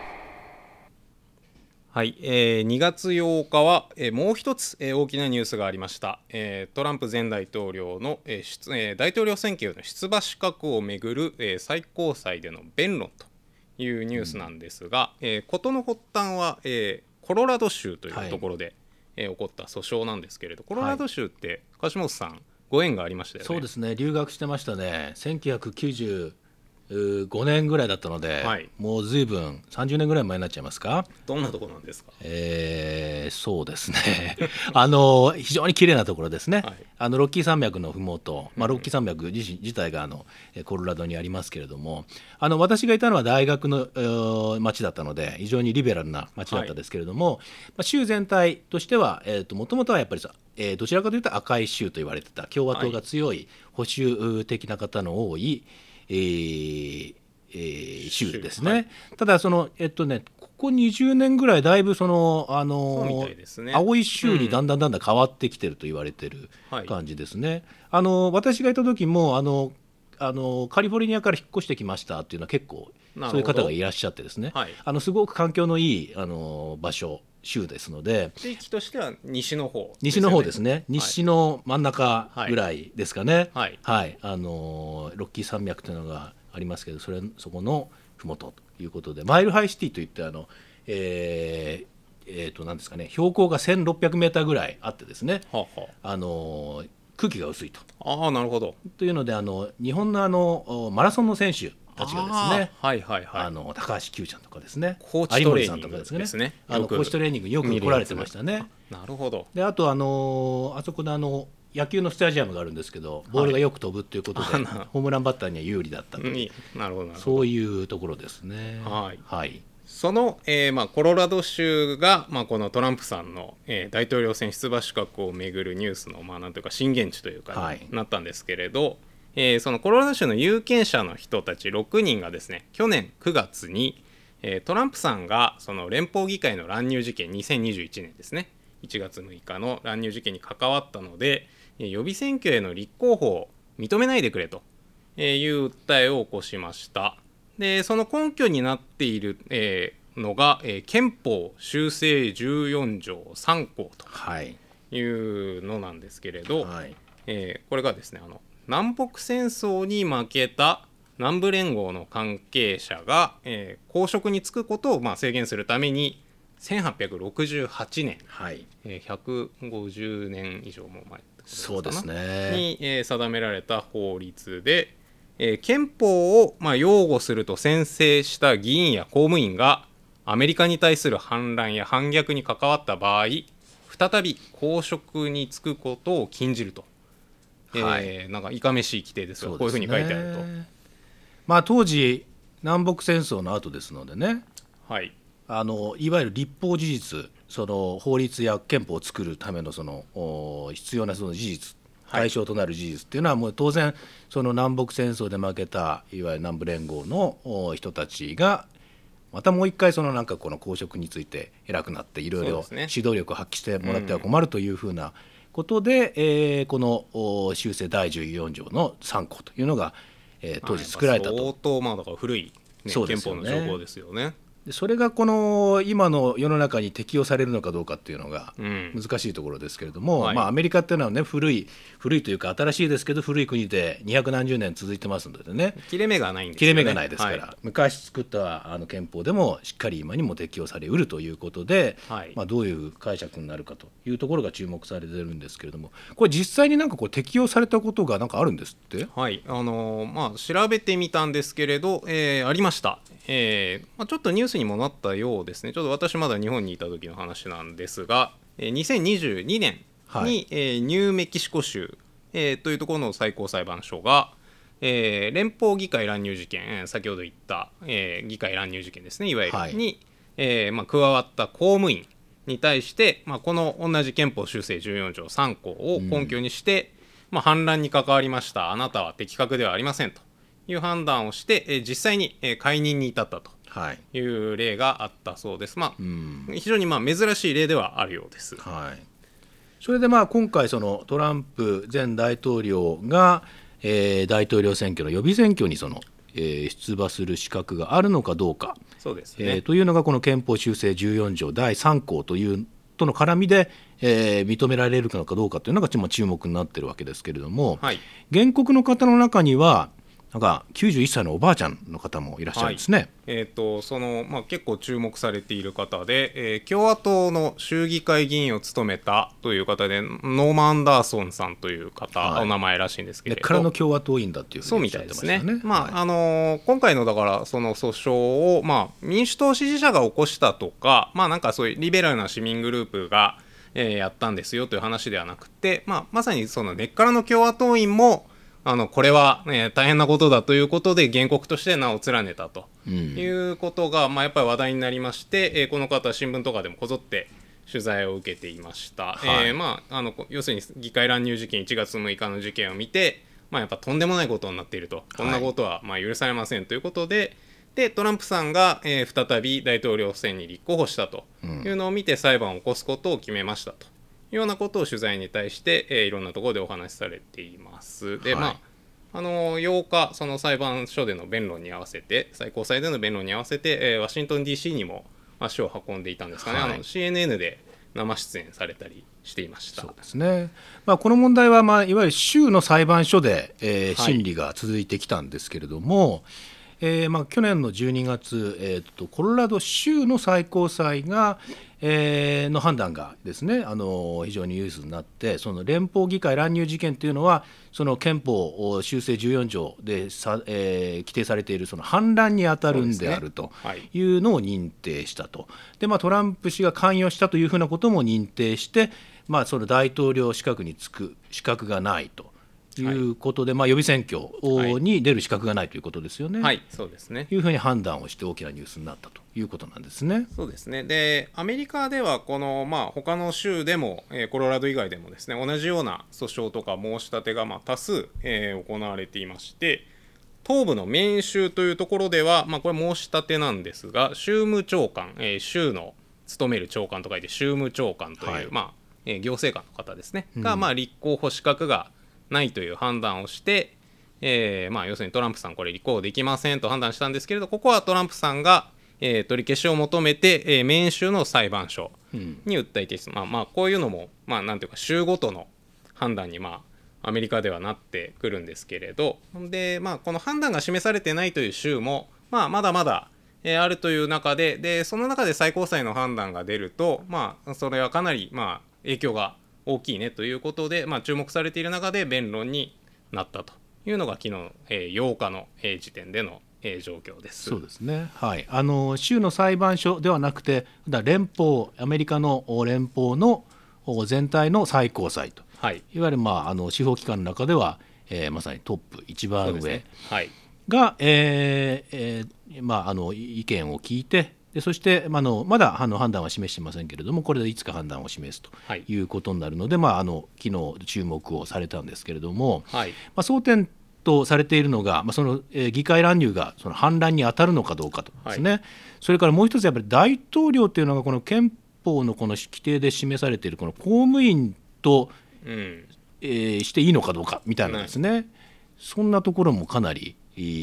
はい、えー2月8日は、えーもう一つ、えー大きなニュースがありました、えートランプ前大統領の、えー出えー大統領選挙への出馬資格をめぐる、えー最高裁での弁論というニュースなんですが、えー事の発端は、えーコロラド州というところで、えー起こった訴訟なんですけれどコロラド州って樫本さんご縁がありましたよね。そうですね。留学してましたね1995年ぐらいだったので、はい。もうずいぶん30年ぐらい前になっちゃいますか？どんなところなんですか？えーそうですね。あの非常に綺麗なところですね、はい。あのロッキー山脈の麓、まあ、ロッキー山脈自身自体があのえコロラドにありますけれどもあの私がいたのは大学のえー町だったので非常にリベラルな町だったですけれども、まあ、州全体としてはもともとはやっぱりさ、えーどちらかというと赤い州と言われてた共和党が強い保守的な方の多い、えーえー州ですね、はい。ただそのえっとねここ20年ぐらいだいぶそのあのね。青い州にだんだんだんだん変わってきてると言われてるはい感じですね。あの私がいた時もあのあのカリフォルニアから引っ越してきましたっていうのは結構そういう方がいらっしゃってですね、はいあのすごく環境のいいあの場所州ですので地域としては西の方西の方ですね。はい。西の真ん中ぐらいですかね、はい。あのロッキー山脈というのがありますけどそれそこの麓ということでマイルハイシティといってあの、えーえーとなんですかね、標高が1600メーターぐらいあってですね、はあはあ。の空気が薄いと。あなるほど。というのであの日本のあのおマラソンの選手たちがですねはいはいはい。あの高橋九ちゃんとかですねコーチトレーニング有森さんとかですねあのコーチトレーニングによく来られてましたね。なるほど。であとあのあそこであの野球のスタジアムがあるんですけどボールがよく飛ぶということで、あなホームランバッターには有利だったとなるほどそういうところですね。はい。はい。その、えーまあ、コロラド州が、まあ、このトランプさんの、えー大統領選出馬資格をめぐるニュースの、まあ、なんというか震源地というか、はい。なったんですけれど、えーそのコロラド州の有権者の人たち6人がですね去年9月に、えートランプさんがその連邦議会の乱入事件2021年ですね1月6日の乱入事件に関わったので、えー予備選挙への立候補を認めないでくれとえーいう訴えを起こしました。でその根拠になっている、えーのが、えー憲法修正14条3項はいというのなんですけれど、はいえーこれがですねあの南北戦争に負けた南部連合の関係者が、えー公職に就くことを、まあ、制限するために1868年、はい。えー150年以上も前そうですね。に、えー定められた法律で、えー憲法を、まあ、擁護すると宣誓した議員や公務員がアメリカに対する反乱や反逆に関わった場合再び公職に就くことを禁じると、えーなんかいかめしい規定ですがこういうふうに書いてあると。まあ当時南北戦争の後ですのでね。はい。あのいわゆる立法事実その法律や憲法を作るためのそのお必要なその事実はい。対象となる事実っていうのはもう当然その南北戦争で負けたいわゆる南部連合のお人たちがまたもう一回そのなんかこの公職について偉くなっていろいろ指導力を発揮してもらっては困るというふうなことで、えーこのお修正第14条の3項というのが、えー当時作られたと。相当まあだから古い、ね憲法の条項ですよね。でそれがこの今の世の中に適用されるのかどうかっていうのがうん。難しいところですけれども、はい。まあ、アメリカっていうのはね古い古いというか新しいですけど古い国で二百何十年続いてますのでね。切れ目がないんですね。れ目がないですから、はい。昔作ったあの憲法でもしっかり今にも適用されうるということで、はい。まあ、どういう解釈になるかというところが注目されてるんですけれどもこれ実際になんかこう適用されたことがなんかあるんですって？はい、あのーまあ調べてみたんですけれど、えーありました、えーまあ、ちょっとニュースにもなったようですね。ちょっと私まだ日本にいた時の話なんですが、えー2022年に、はい。えーニューメキシコ州、えーというところの最高裁判所が、えー連邦議会乱入事件えー先ほど言った、えー議会乱入事件ですね。いわゆる、はい。に、えーまあ、加わった公務員に対して、まあ、この同じ憲法修正14条3項を根拠にして、まあ、反乱に関わりました。あなたは的確ではありませんという判断をして、えー実際に、えー解任に至ったとはい、いう例があったそうです。まあうん非常にまあ珍しい例ではあるようです。はい、それでまあ今回そのトランプ前大統領が、えー大統領選挙の予備選挙にその、えー出馬する資格があるのかどうか、そうですえーね。というのがこの憲法修正14条第3項というとの絡みで、えー認められるのかどうかというのがまあ注目になってるわけですけれども、はい。原告の方の中にはなんか91歳のおばあちゃんの方もいらっしゃるんですね。えー、とそのまあ、結構注目されている方で、えー共和党の州議会議員を務めたという方でノーマン・アンダーソンさんという方、はいお名前らしいんですけれど根っからの共和党員だっていうふそううにおってみたいですね。ましたよね。まあ、はいあのー今回のだからその訴訟を、まあ、民主党支持者が起こしたとか、まあ、なんかそういうリベラルな市民グループが、えーやったんですよという話ではなくて、まあ、まさにその根っからの共和党員もあのこれは、ね、大変なことだということで原告として名を連ねたと。うん。いうことが、まあ、やっぱり話題になりまして、えーこの方は新聞とかでもこぞって取材を受けていました、はい。えーまあ、あの要するに議会乱入事件1月6日の事件を見て、まあ、やっぱとんでもないことになっていると。こんなことはまあ許されませんということで,、でトランプさんが、えー再び大統領選に立候補したというのを見て裁判を起こすことを決めましたとようなことを取材に対して、えーいろんなところでお話しされています。で、はい。まああの8日、その裁判所での弁論に合わせて、最高裁での弁論に合わせて、えーワシントン DC にも足を運んでいたんですかね、はい。あの CNN で生出演されたりしていました。そうですね、まあ、この問題は、まあ、いわゆる州の裁判所で、えーはい。審理が続いてきたんですけれども、えーまあ、去年の12月、えーとコロラド州の最高裁が、えーの判断がですねあの非常にニュースになってその連邦議会乱入事件というのはその憲法修正14条でさ、えー規定されているその反乱に当たるんであるとはいいうのを認定したと。でまあ、トランプ氏が関与したというふうなことも認定して、まあ、その大統領資格につく資格がないということで、まあ、予備選挙はいに出る資格がないということですよね。はい、そうですね。いうふうに判断をして大きなニュースになったということなんですね。そうですねでアメリカではこの、まあ、他の州でも、えーコロラド以外でもですね同じような訴訟とか申し立てが、まあ、多数、えー行われていまして東部のメイン州というところでは、まあ、これ申し立てなんですが州務長官、えー州の務める長官と書いて州務長官という、はいまあえー行政官の方ですね、が、まあ、立候補資格がないという判断をして、えーまあ、要するにトランプさんこれ立候補できませんと判断したんですけれどここはトランプさんが、えー取り消しを求めて、えーメイン州の裁判所に訴えて、まあまあこういうのもまあなんていうか州ごとの判断にまあアメリカではなってくるんですけれどでまあこの判断が示されてないという州もまあまだまだえーあるという中ででその中で最高裁の判断が出るとまあそれはかなりまあ影響が大きいねということで、まあ、注目されている中で弁論になったというのが昨日、えー8日の、えー時点での、えー状況です。そうですね、はい、あの州の裁判所ではなくて、だ連邦、アメリカのお連邦のお全体の最高裁と、はい。いわゆる、まあ、あの司法機関の中では、えーまさにトップ、一番上そうですね。はい。が、えーえーまあ、あの意見を聞いて、でそして、まあ、あのまだあの判断は示していませんけれども、これでいつか判断を示すとはい。いうことになるので、まあ、あの昨日注目をされたんですけれども、はい。まあ、争点とされているのが、まあ、その、えー議会乱入がその反乱に当たるのかどうかとですね、それからもう一つやっぱり大統領というのがこの憲法のこの規定で示されているこの公務員と、うん。えーしていいのかどうかみたいなですね、そんなところもかなりえー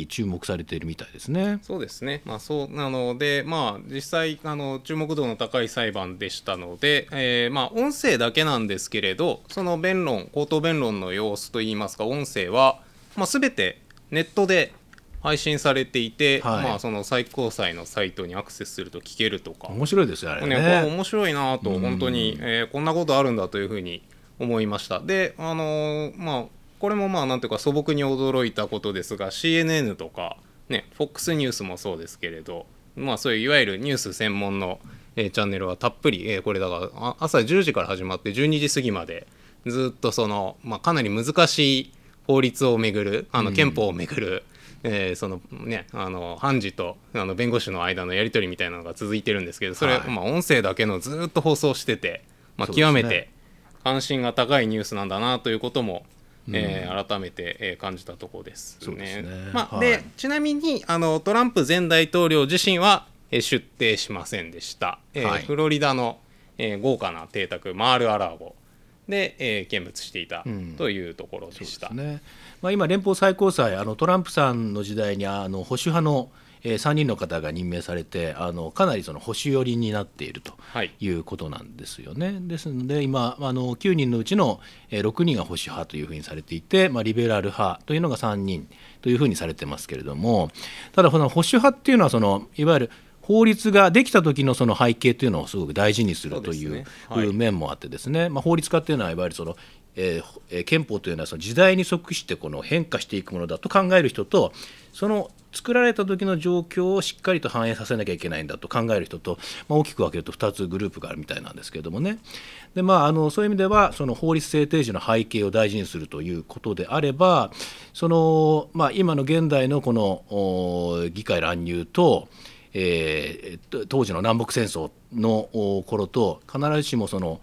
注目されているみたいですね。そうですね、まあ、そうなので、まあ、実際あの、注目度の高い裁判でしたので、えーまあ、音声だけなんですけれど、その弁論、口頭弁論の様子といいますか、音声は、まあ、全てネットで配信されていて、はいまあ、その最高裁のサイトにアクセスすると聞けるとか、面白いですよね、こね。れ面白いなと、本当に、えーこんなことあるんだというふうに思いました。で、あのーまあ、これもまあ、なんていうか素朴に驚いたことですが、CNN とか、ね、FOX ニュースもそうですけれど、まあ、そういういわゆるニュース専門の、えーチャンネルはたっぷり、えーこれだからあ朝10時から始まって12時過ぎまでずっとその、まあ、かなり難しい法律をめぐるあの憲法をめぐる、えーそのねあの判事とあの弁護士の間のやり取りみたいなのが続いてるんですけどそれ、はい。まあ、音声だけのずっと放送してて、まあ、極めて関心が高いニュースなんだなということも、えー改めて、えー感じたところですそうですね。まあはい。でちなみにあのトランプ前大統領自身は、えー出廷しませんでした、えーはい。フロリダの、えー豪華な邸宅マール・ア・ラーゴ。で、えー見物していたん。というところでした。そうですね。まあ、今、連邦最高裁あのトランプさんの時代にあの保守派の、えー3人の方が任命されてあのかなりその保守寄りになっているとはい。いうことなんですよね。ですので今あの9人のうちの、えー6人が保守派というふうにされていて、まあ、リベラル派というのが3人というふうにされてますけれどもただこの保守派っていうのはそのいわゆる法律ができた時のその背景というのをすごく大事にするというね。はい。面もあってですね、まあ、法律家っていうのはいわゆるその、えーえー憲法というのはその時代に即してこの変化していくものだと考える人とその作られた時の状況をしっかりと反映させなきゃいけないんだと考える人と、まあ、大きく分けると2つグループがあるみたいなんですけどもね。で、まあ、あのそういう意味ではその法律制定時の背景を大事にするということであればその、まあ、今の現代のこの議会乱入とえー当時の南北戦争の頃と必ずしもその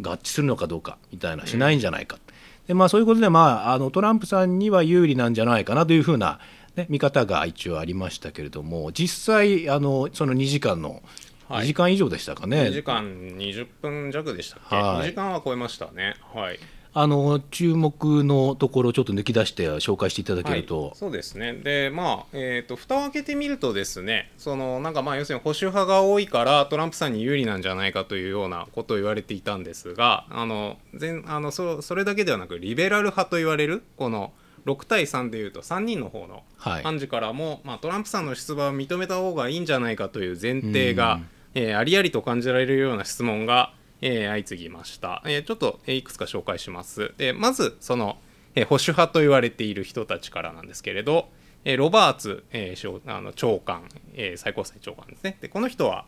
合致するのかどうかみたいなしないんじゃないか、でまあ、そういうことで、まあ、あのトランプさんには有利なんじゃないかなというふうな、ね、見方が一応ありましたけれども実際あのその2時間のはい。2時間以上でしたかね、2時間20分弱でしたっけ、はい。2時間は超えましたね。はい、あの注目のところをちょっと抜き出して紹介していただけると、はい、そうですね。でまあ、えーと、蓋を開けてみるとですねそのなんかまあ要するに保守派が多いからトランプさんに有利なんじゃないかというようなことを言われていたんですがあの全あのそそれだけではなくリベラル派と言われるこの6対3でいうと3人の方の判事からも、はい、まあ、トランプさんの出馬を認めた方がいいんじゃないかという前提が、えー、ありありと感じられるような質問がえー、相次ぎました、えー、ちょっと、えー、いくつか紹介します。でまずその、えー、保守派と言われている人たちからなんですけれど、えー、ロバーツ、えー、あの長官、えー、最高裁長官ですね。でこの人は、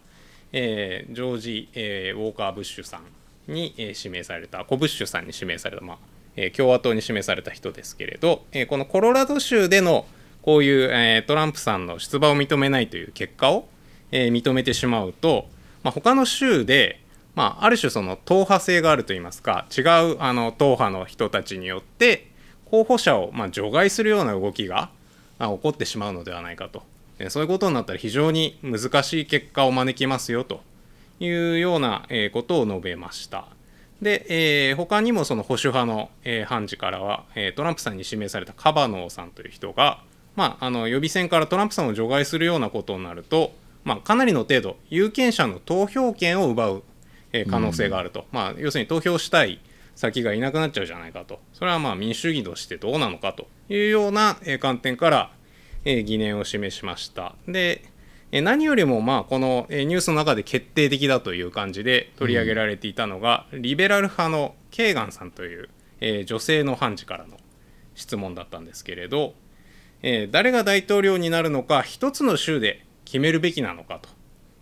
えー、ジョージ、えー、ウォーカー・ブッシュさんに、えー、指名されたコブッシュさんに指名された、まあえ、共和党に指名された人ですけれど、え、このコロラド州でのこういう、え、トランプさんの出馬を認めないという結果を、え、認めてしまうと、まあ、他の州でまあ、ある種その党派性があるといいますか違うあの党派の人たちによって候補者をま除外するような動きが起こってしまうのではないかとそういうことになったら非常に難しい結果を招きますよというようなことを述べました。で、えー、他にもその保守派の、えー、判事からは、えー、トランプさんに指名されたカバノーさんという人が、まあ、あの予備選からトランプさんを除外するようなことになると、まあ、かなりの程度有権者の投票権を奪う可能性があると、うん、まあ、要するに投票したい先がいなくなっちゃうじゃないかと。それはまあ民主主義としてどうなのかというような観点から疑念を示しました。で何よりもまあこのニュースの中で決定的だという感じで取り上げられていたのが、うん、リベラル派のケーガンさんという、え女性の判事からの質問だったんですけれど、え誰が大統領になるのか一つの州で決めるべきなのかと、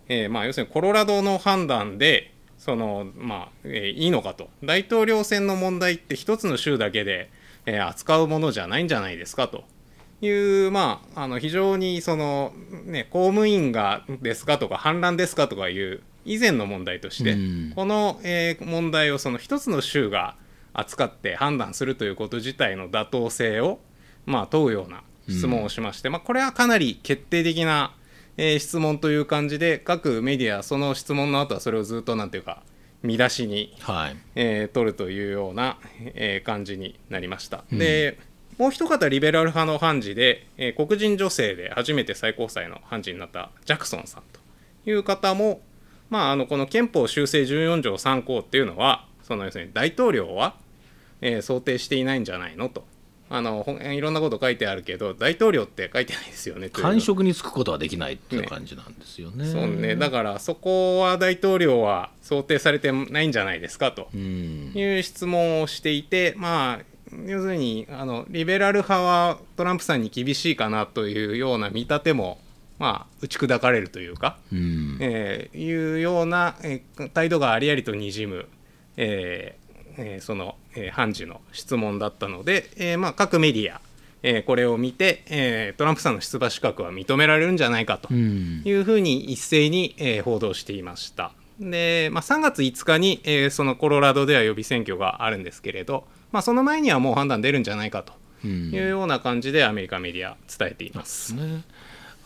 えー、まあ要するにコロラドの判断でそのまあ、えー、いいのかと。大統領選の問題って一つの州だけで、えー、扱うものじゃないんじゃないですかというまああの非常にそのね公務員がですかとか反乱ですかとかいう以前の問題として、うん、この、えー、問題をその一つの州が扱って判断するということ自体の妥当性をまあ問うような質問をしまして、うん、まあ、これはかなり決定的なえー、質問という感じで各メディアその質問の後はそれをずっとなんていうか見出しに、はい、えー、取るというような、えー、感じになりました。うん、でもう一方リベラル派の判事で、えー、黒人女性で初めて最高裁の判事になったジャクソンさんという方も、まあ、あのこの憲法修正14条3項っていうのはその要するに大統領は、えー、想定していないんじゃないのと。あのいろんなこと書いてあるけど大統領って書いてないですよね官職に就くことはできないっていう感じなんですよね。ねそうね。だからそこは大統領は想定されてないんじゃないですかと。いう質問をしていてまあ要するにあのリベラル派はトランプさんに厳しいかなというような見立てもまあ、打ち砕かれるというか、うん、えー、いうような、えー、態度がありありとにじむ、ええー、その、えー、判事の質問だったので、えーまあ、各メディア、えー、これを見て、えー、トランプさんの出馬資格は認められるんじゃないかというふうに一斉に、えー、報道していました。で、まあ、3月5日に、えー、そのコロラドでは予備選挙があるんですけれど、まあ、その前にはもう判断出るんじゃないかというような感じでアメリカメディア伝えています。ね。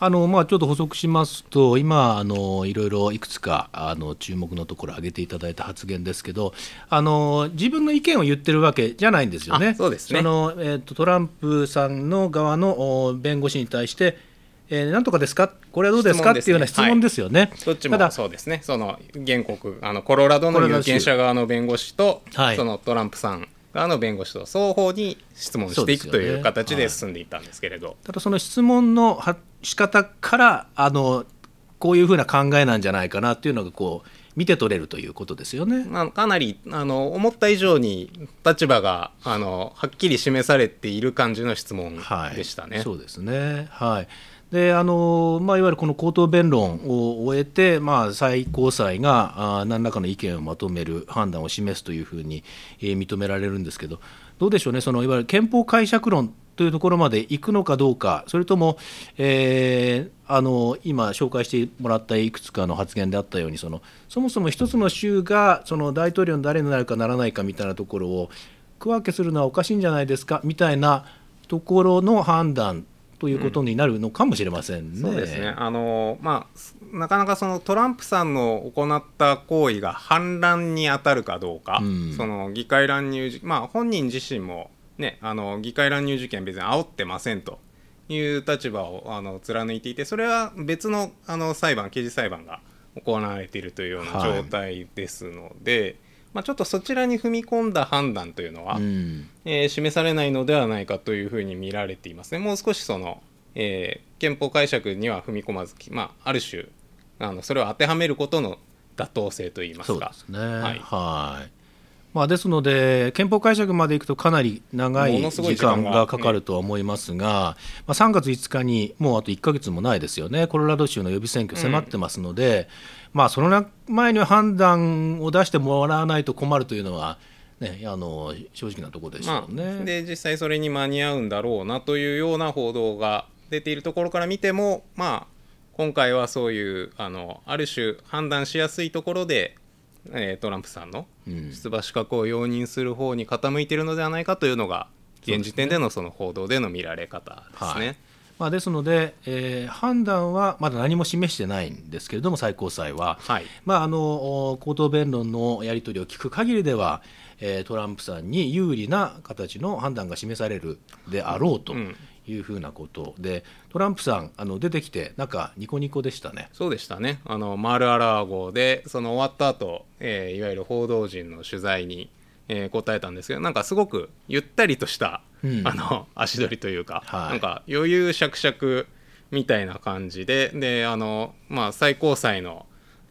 あのまあ、ちょっと補足しますと、今あの、いろいろいくつかあの注目のところ挙げていただいた発言ですけど、あの自分の意見を言ってるわけじゃないんですよね。そうですね。そのえーと、トランプさんの側の弁護士に対して、えー、なんとかですか、これはどうですか、ね、っていうような質問ですよね。はい、どっちもそうですね、その原告、あのコロラドの有権者側の弁護士と、はい、そのトランプさん側の弁護士と双方に質問していくという形で進んでいったんですけれど、ねはい、ただその質問の仕方からあのこういうふうな考えなんじゃないかなっていうのがこう見て取れるということですよね。まあ、かなりあの思った以上に立場があのはっきり示されている感じの質問でしたね。はい、そうですね。はい。であのまあ、いわゆるこの口頭弁論を終えて、まあ、最高裁があ何らかの意見をまとめる判断を示すというふうに、え、認められるんですけど、どうでしょうね、そのいわゆる憲法解釈論というところまでいくのかどうか、それとも、えー、あの今、紹介してもらったいくつかの発言であったように、そのそもそも一つの州がその大統領の誰になるかならないかみたいなところを区分けするのはおかしいんじゃないですかみたいなところの判断ということになるのかもしれませんね。そうですね。あの、まあなかなかそのトランプさんの行った行為が反乱に当たるかどうか、うん。その議会乱入事まあ本人自身もねあの議会乱入事件別に煽ってませんという立場をあの貫いていてそれは別のあの裁判刑事裁判が行われているというようなはい状態ですので、まあ、ちょっとそちらに踏み込んだ判断というのは、うんえー示されないのではないかというふうに見られていますね。もう少しその、えー憲法解釈には踏み込まず、まあ、ある種あのそれを当てはめることの妥当性といいますかそうですね。はいはい。まあですので憲法解釈までいくとかなり長い時間ががかかるとは思いますが、まあ3月5日にもうあと1ヶ月もないですよね。コロラド州の予備選挙迫ってますので、まあその前には判断を出してもらわないと困るというのはねあの正直なところでしょまうね。あ、で実際それに間に合うんだろうなというような報道が出ているところから見てもまあ今回はそういうあのある種判断しやすいところで、えートランプさんのうん出馬資格を容認する方に傾いているのではないかというのが現時点でのその報道での見られ方ですね。はいまあ、ですので、えー判断はまだ何も示してないんですけれども最高裁は、はい。まあ、あの口頭弁論のやり取りを聞く限りでは、えートランプさんに有利な形の判断が示されるであろうとうん。いうふうなことで、トランプさんあの出てきてなんかニコニコでしたね。そうでしたね。あのマール・ア・ラーゴでその終わった後、えーいわゆる報道陣の取材に、えー答えたんですけどなんかすごくゆったりとした、うんあの足取りというか、はいなんか余裕しゃくしゃくみたいな感じでであの、まあ、最高裁の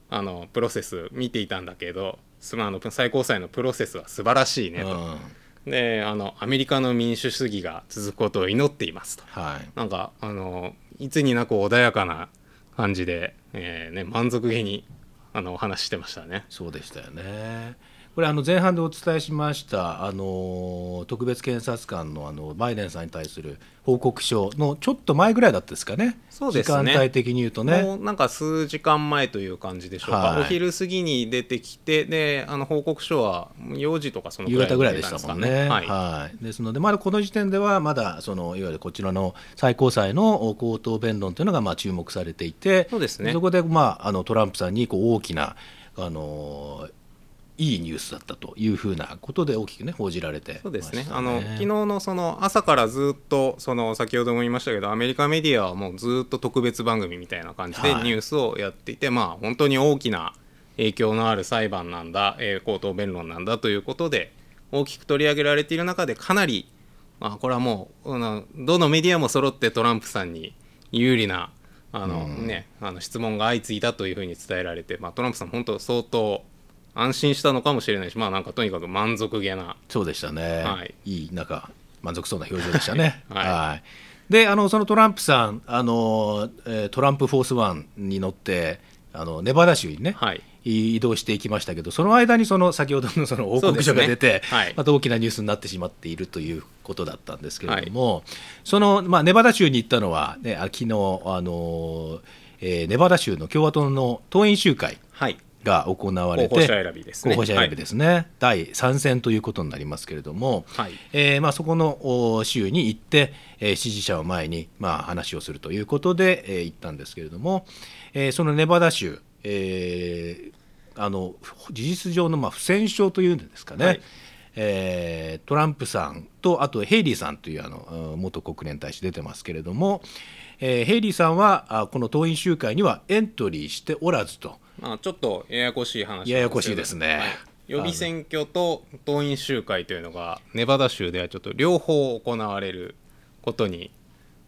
あのプロセス見ていたんだけどすまああの最高裁のプロセスは素晴らしいねと。うんであのアメリカの民主主義が続くことを祈っていますと。はいなんかあのいつになく穏やかな感じで、えーね、満足げにあのお話ししてましたね。そうでしたよね。これあの前半でお伝えしましたあの特別検察官のあのバイデンさんに対する報告書のちょっと前ぐらいだったですかね。そうですね。時間帯的に言うとね。もうなんか数時間前という感じでしょうか、はい。お昼過ぎに出てきてであの報告書は4時とかその夕方ぐらいでしたもんね。はい。はい。ですので、まだこの時点では、まだそのいわゆるこちらの最高裁の口頭弁論というのがまあ注目されていて、そうですね。そこで、まあ、あのトランプさんにこう大きなあのいいニュースだったというふうなことで大きくね報じられてそうですね。あの昨日のその朝からずっとその先ほども言いましたけどアメリカメディアはもうずっと特別番組みたいな感じではい。ニュースをやっていて、まあ本当に大きな影響のある裁判なんだ、えー口頭弁論なんだということで大きく取り上げられている中でかなり、まあ、これはもううんどのメディアも揃ってトランプさんに有利なあの、ね、あの質問が相次いだというふうに伝えられて、まあ、トランプさん本当相当安心したのかもしれないしまあなんかとにかく満足げな。そうでしたね、はい。いいなんか満足そうな表情でしたね。はい。であのそのトランプさんあの、えートランプフォースワンに乗ってあのネバダ州にね、はい。移動していきましたけどその間にその先ほどのその報告書が出て、ね。はい。また大きなニュースになってしまっているということだったんですけれども、その、まあ、ネバダ州に行ったのは、ね、あ昨日あの、えーネバダ州の共和党の党員集会はいが行われて候補者選びですね。候補者選びですね、第3戦ということになりますけれども、はい。えーまあ、そこのお州に行って、えー支持者を前に、まあ、話をするということで、えー行ったんですけれども、えーそのネバダ州、えーあの事実上のまあ不戦勝というんですかね、はい。えートランプさんとあとヘイリーさんというあのうん元国連大使出てますけれども、えーヘイリーさんはあこの党員集会にはエントリーしておらずと。まあ、ちょっとややこしい話ややこしいですね。はい。予備選挙と党員集会というのがネバダ州ではちょっと両方行われることに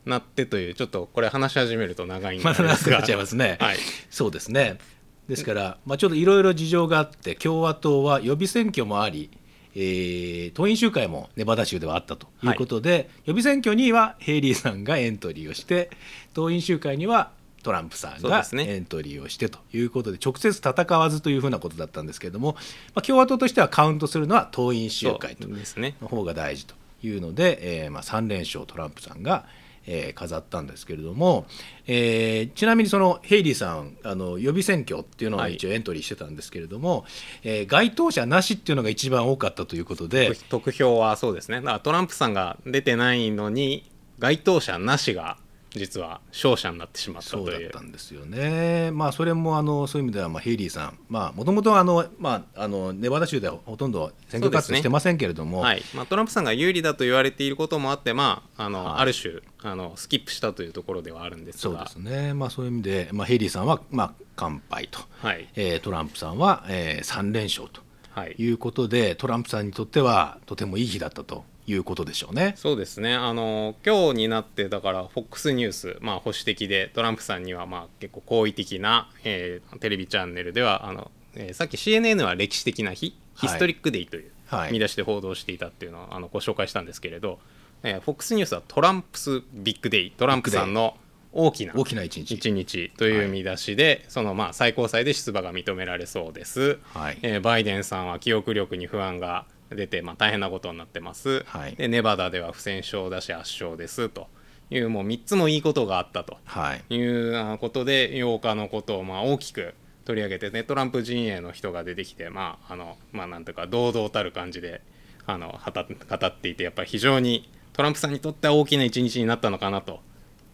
なってというちょっとこれ話し始めると長いんまだですが。なくなっちゃいますね。はい。そうですね。ですから、まあ、ちょっといろいろ事情があって、共和党は予備選挙もあり、えー党員集会もネバダ州ではあったということで、予備選挙にはヘイリーさんがエントリーをして、党員集会にはトランプさんがエントリーをしてということで、直接戦わずというふうなことだったんですけれども、まあ、共和党としてはカウントするのは党員集会とそうですね。の方が大事というので、えーまあ、3連勝トランプさんが、えー飾ったんですけれども、えーちなみにそのヘイリーさんあの予備選挙っていうのをはい。一応エントリーしてたんですけれども、えー該当者なしっていうのが一番多かったということで、得票はそうですね。だからトランプさんが出てないのに該当者なしが実は勝者になってしまったそうだっというたんですよね。まあそれもあのそういう意味ではまあヘイリーさん、まあもともとあのまああのネバダ州ではほとんど選挙活動してませんけれども、はい。まあ、トランプさんが有利だと言われていることもあって、まああのはい。ある種あのスキップしたというところではあるんですが。そうですね。まあそういう意味でまあヘイリーさんはまあ完敗と、はい。えートランプさんは、えー、3連勝とはい。いうことで、トランプさんにとってはとてもいい日だったということでしょうね。そうですね。あの今日になってだから FOX ニュース、まあ、保守的でトランプさんにはまあ結構好意的な、えーテレビチャンネルではあの、えーさっき CNN は歴史的な日、はい。ヒストリックデイというはい。見出しで報道していたっていうのをあのご紹介したんですけれど、えー FOX ニュースはトランプスビッグデイトランプさんの大きな大きな一日。一日という見出しで、そのまあ最高裁で出馬が認められそうです、はい。えーバイデンさんは記憶力に不安が出て、まあ、大変なことになってます、はいでネバダでは不戦勝だし圧勝ですというもう3つもいいことがあったとはい。いうあことで8日のことをまあ大きく取り上げてねトランプ陣営の人が出てきてまああのまあなんとか堂々たる感じであの語っていてやっぱり非常にトランプさんにとっては大きな一日になったのかなと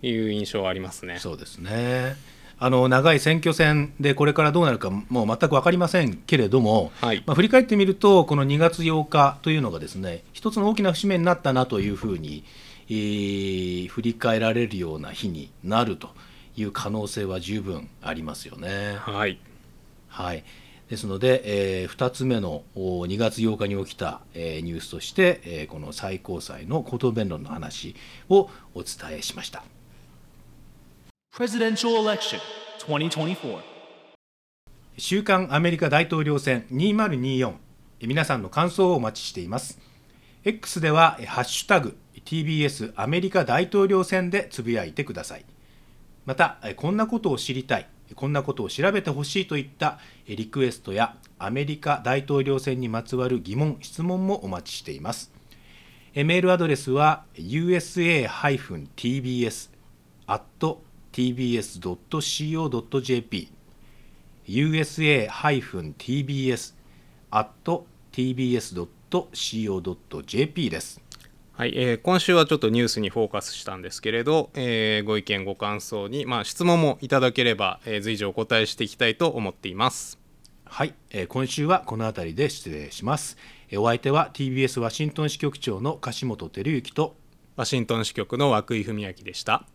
いう印象はありますね。そうですね。あの長い選挙戦でこれからどうなるかもう全く分かりませんけれども、はいまあ、振り返ってみるとこの2月8日というのがですね一つの大きな節目になったなというふうに、えー振り返られるような日になるという可能性は十分ありますよね。はいはい、ですので、え2つ目のお2月8日に起きた、えーニュースとして、えーこの最高裁の口頭弁論の話をお伝えしました。Presidential Election 2024. 週刊アメリカ大統領選2024皆さんの感想をお待ちしています。X ではえハッシュタグ TBS アメリカ大統領選でつぶやいてください。またえこんなことを知りたいこんなことを調べてほしいといったえリクエストやアメリカ大統領選にまつわる疑問質問もお待ちしています。えメールアドレスは usa-tbs tbs.co.jp usa-tbs.tbs.co.jp です。はいえー今週はちょっとニュースにフォーカスしたんですけれど、えーご意見ご感想に、まあ、質問もいただければ、えー随時お答えしていきたいと思っています。はい、えー今週はこの辺りで失礼します。えーお相手は TBS ワシントン支局長の樫本照之とワシントン支局の涌井文明でした。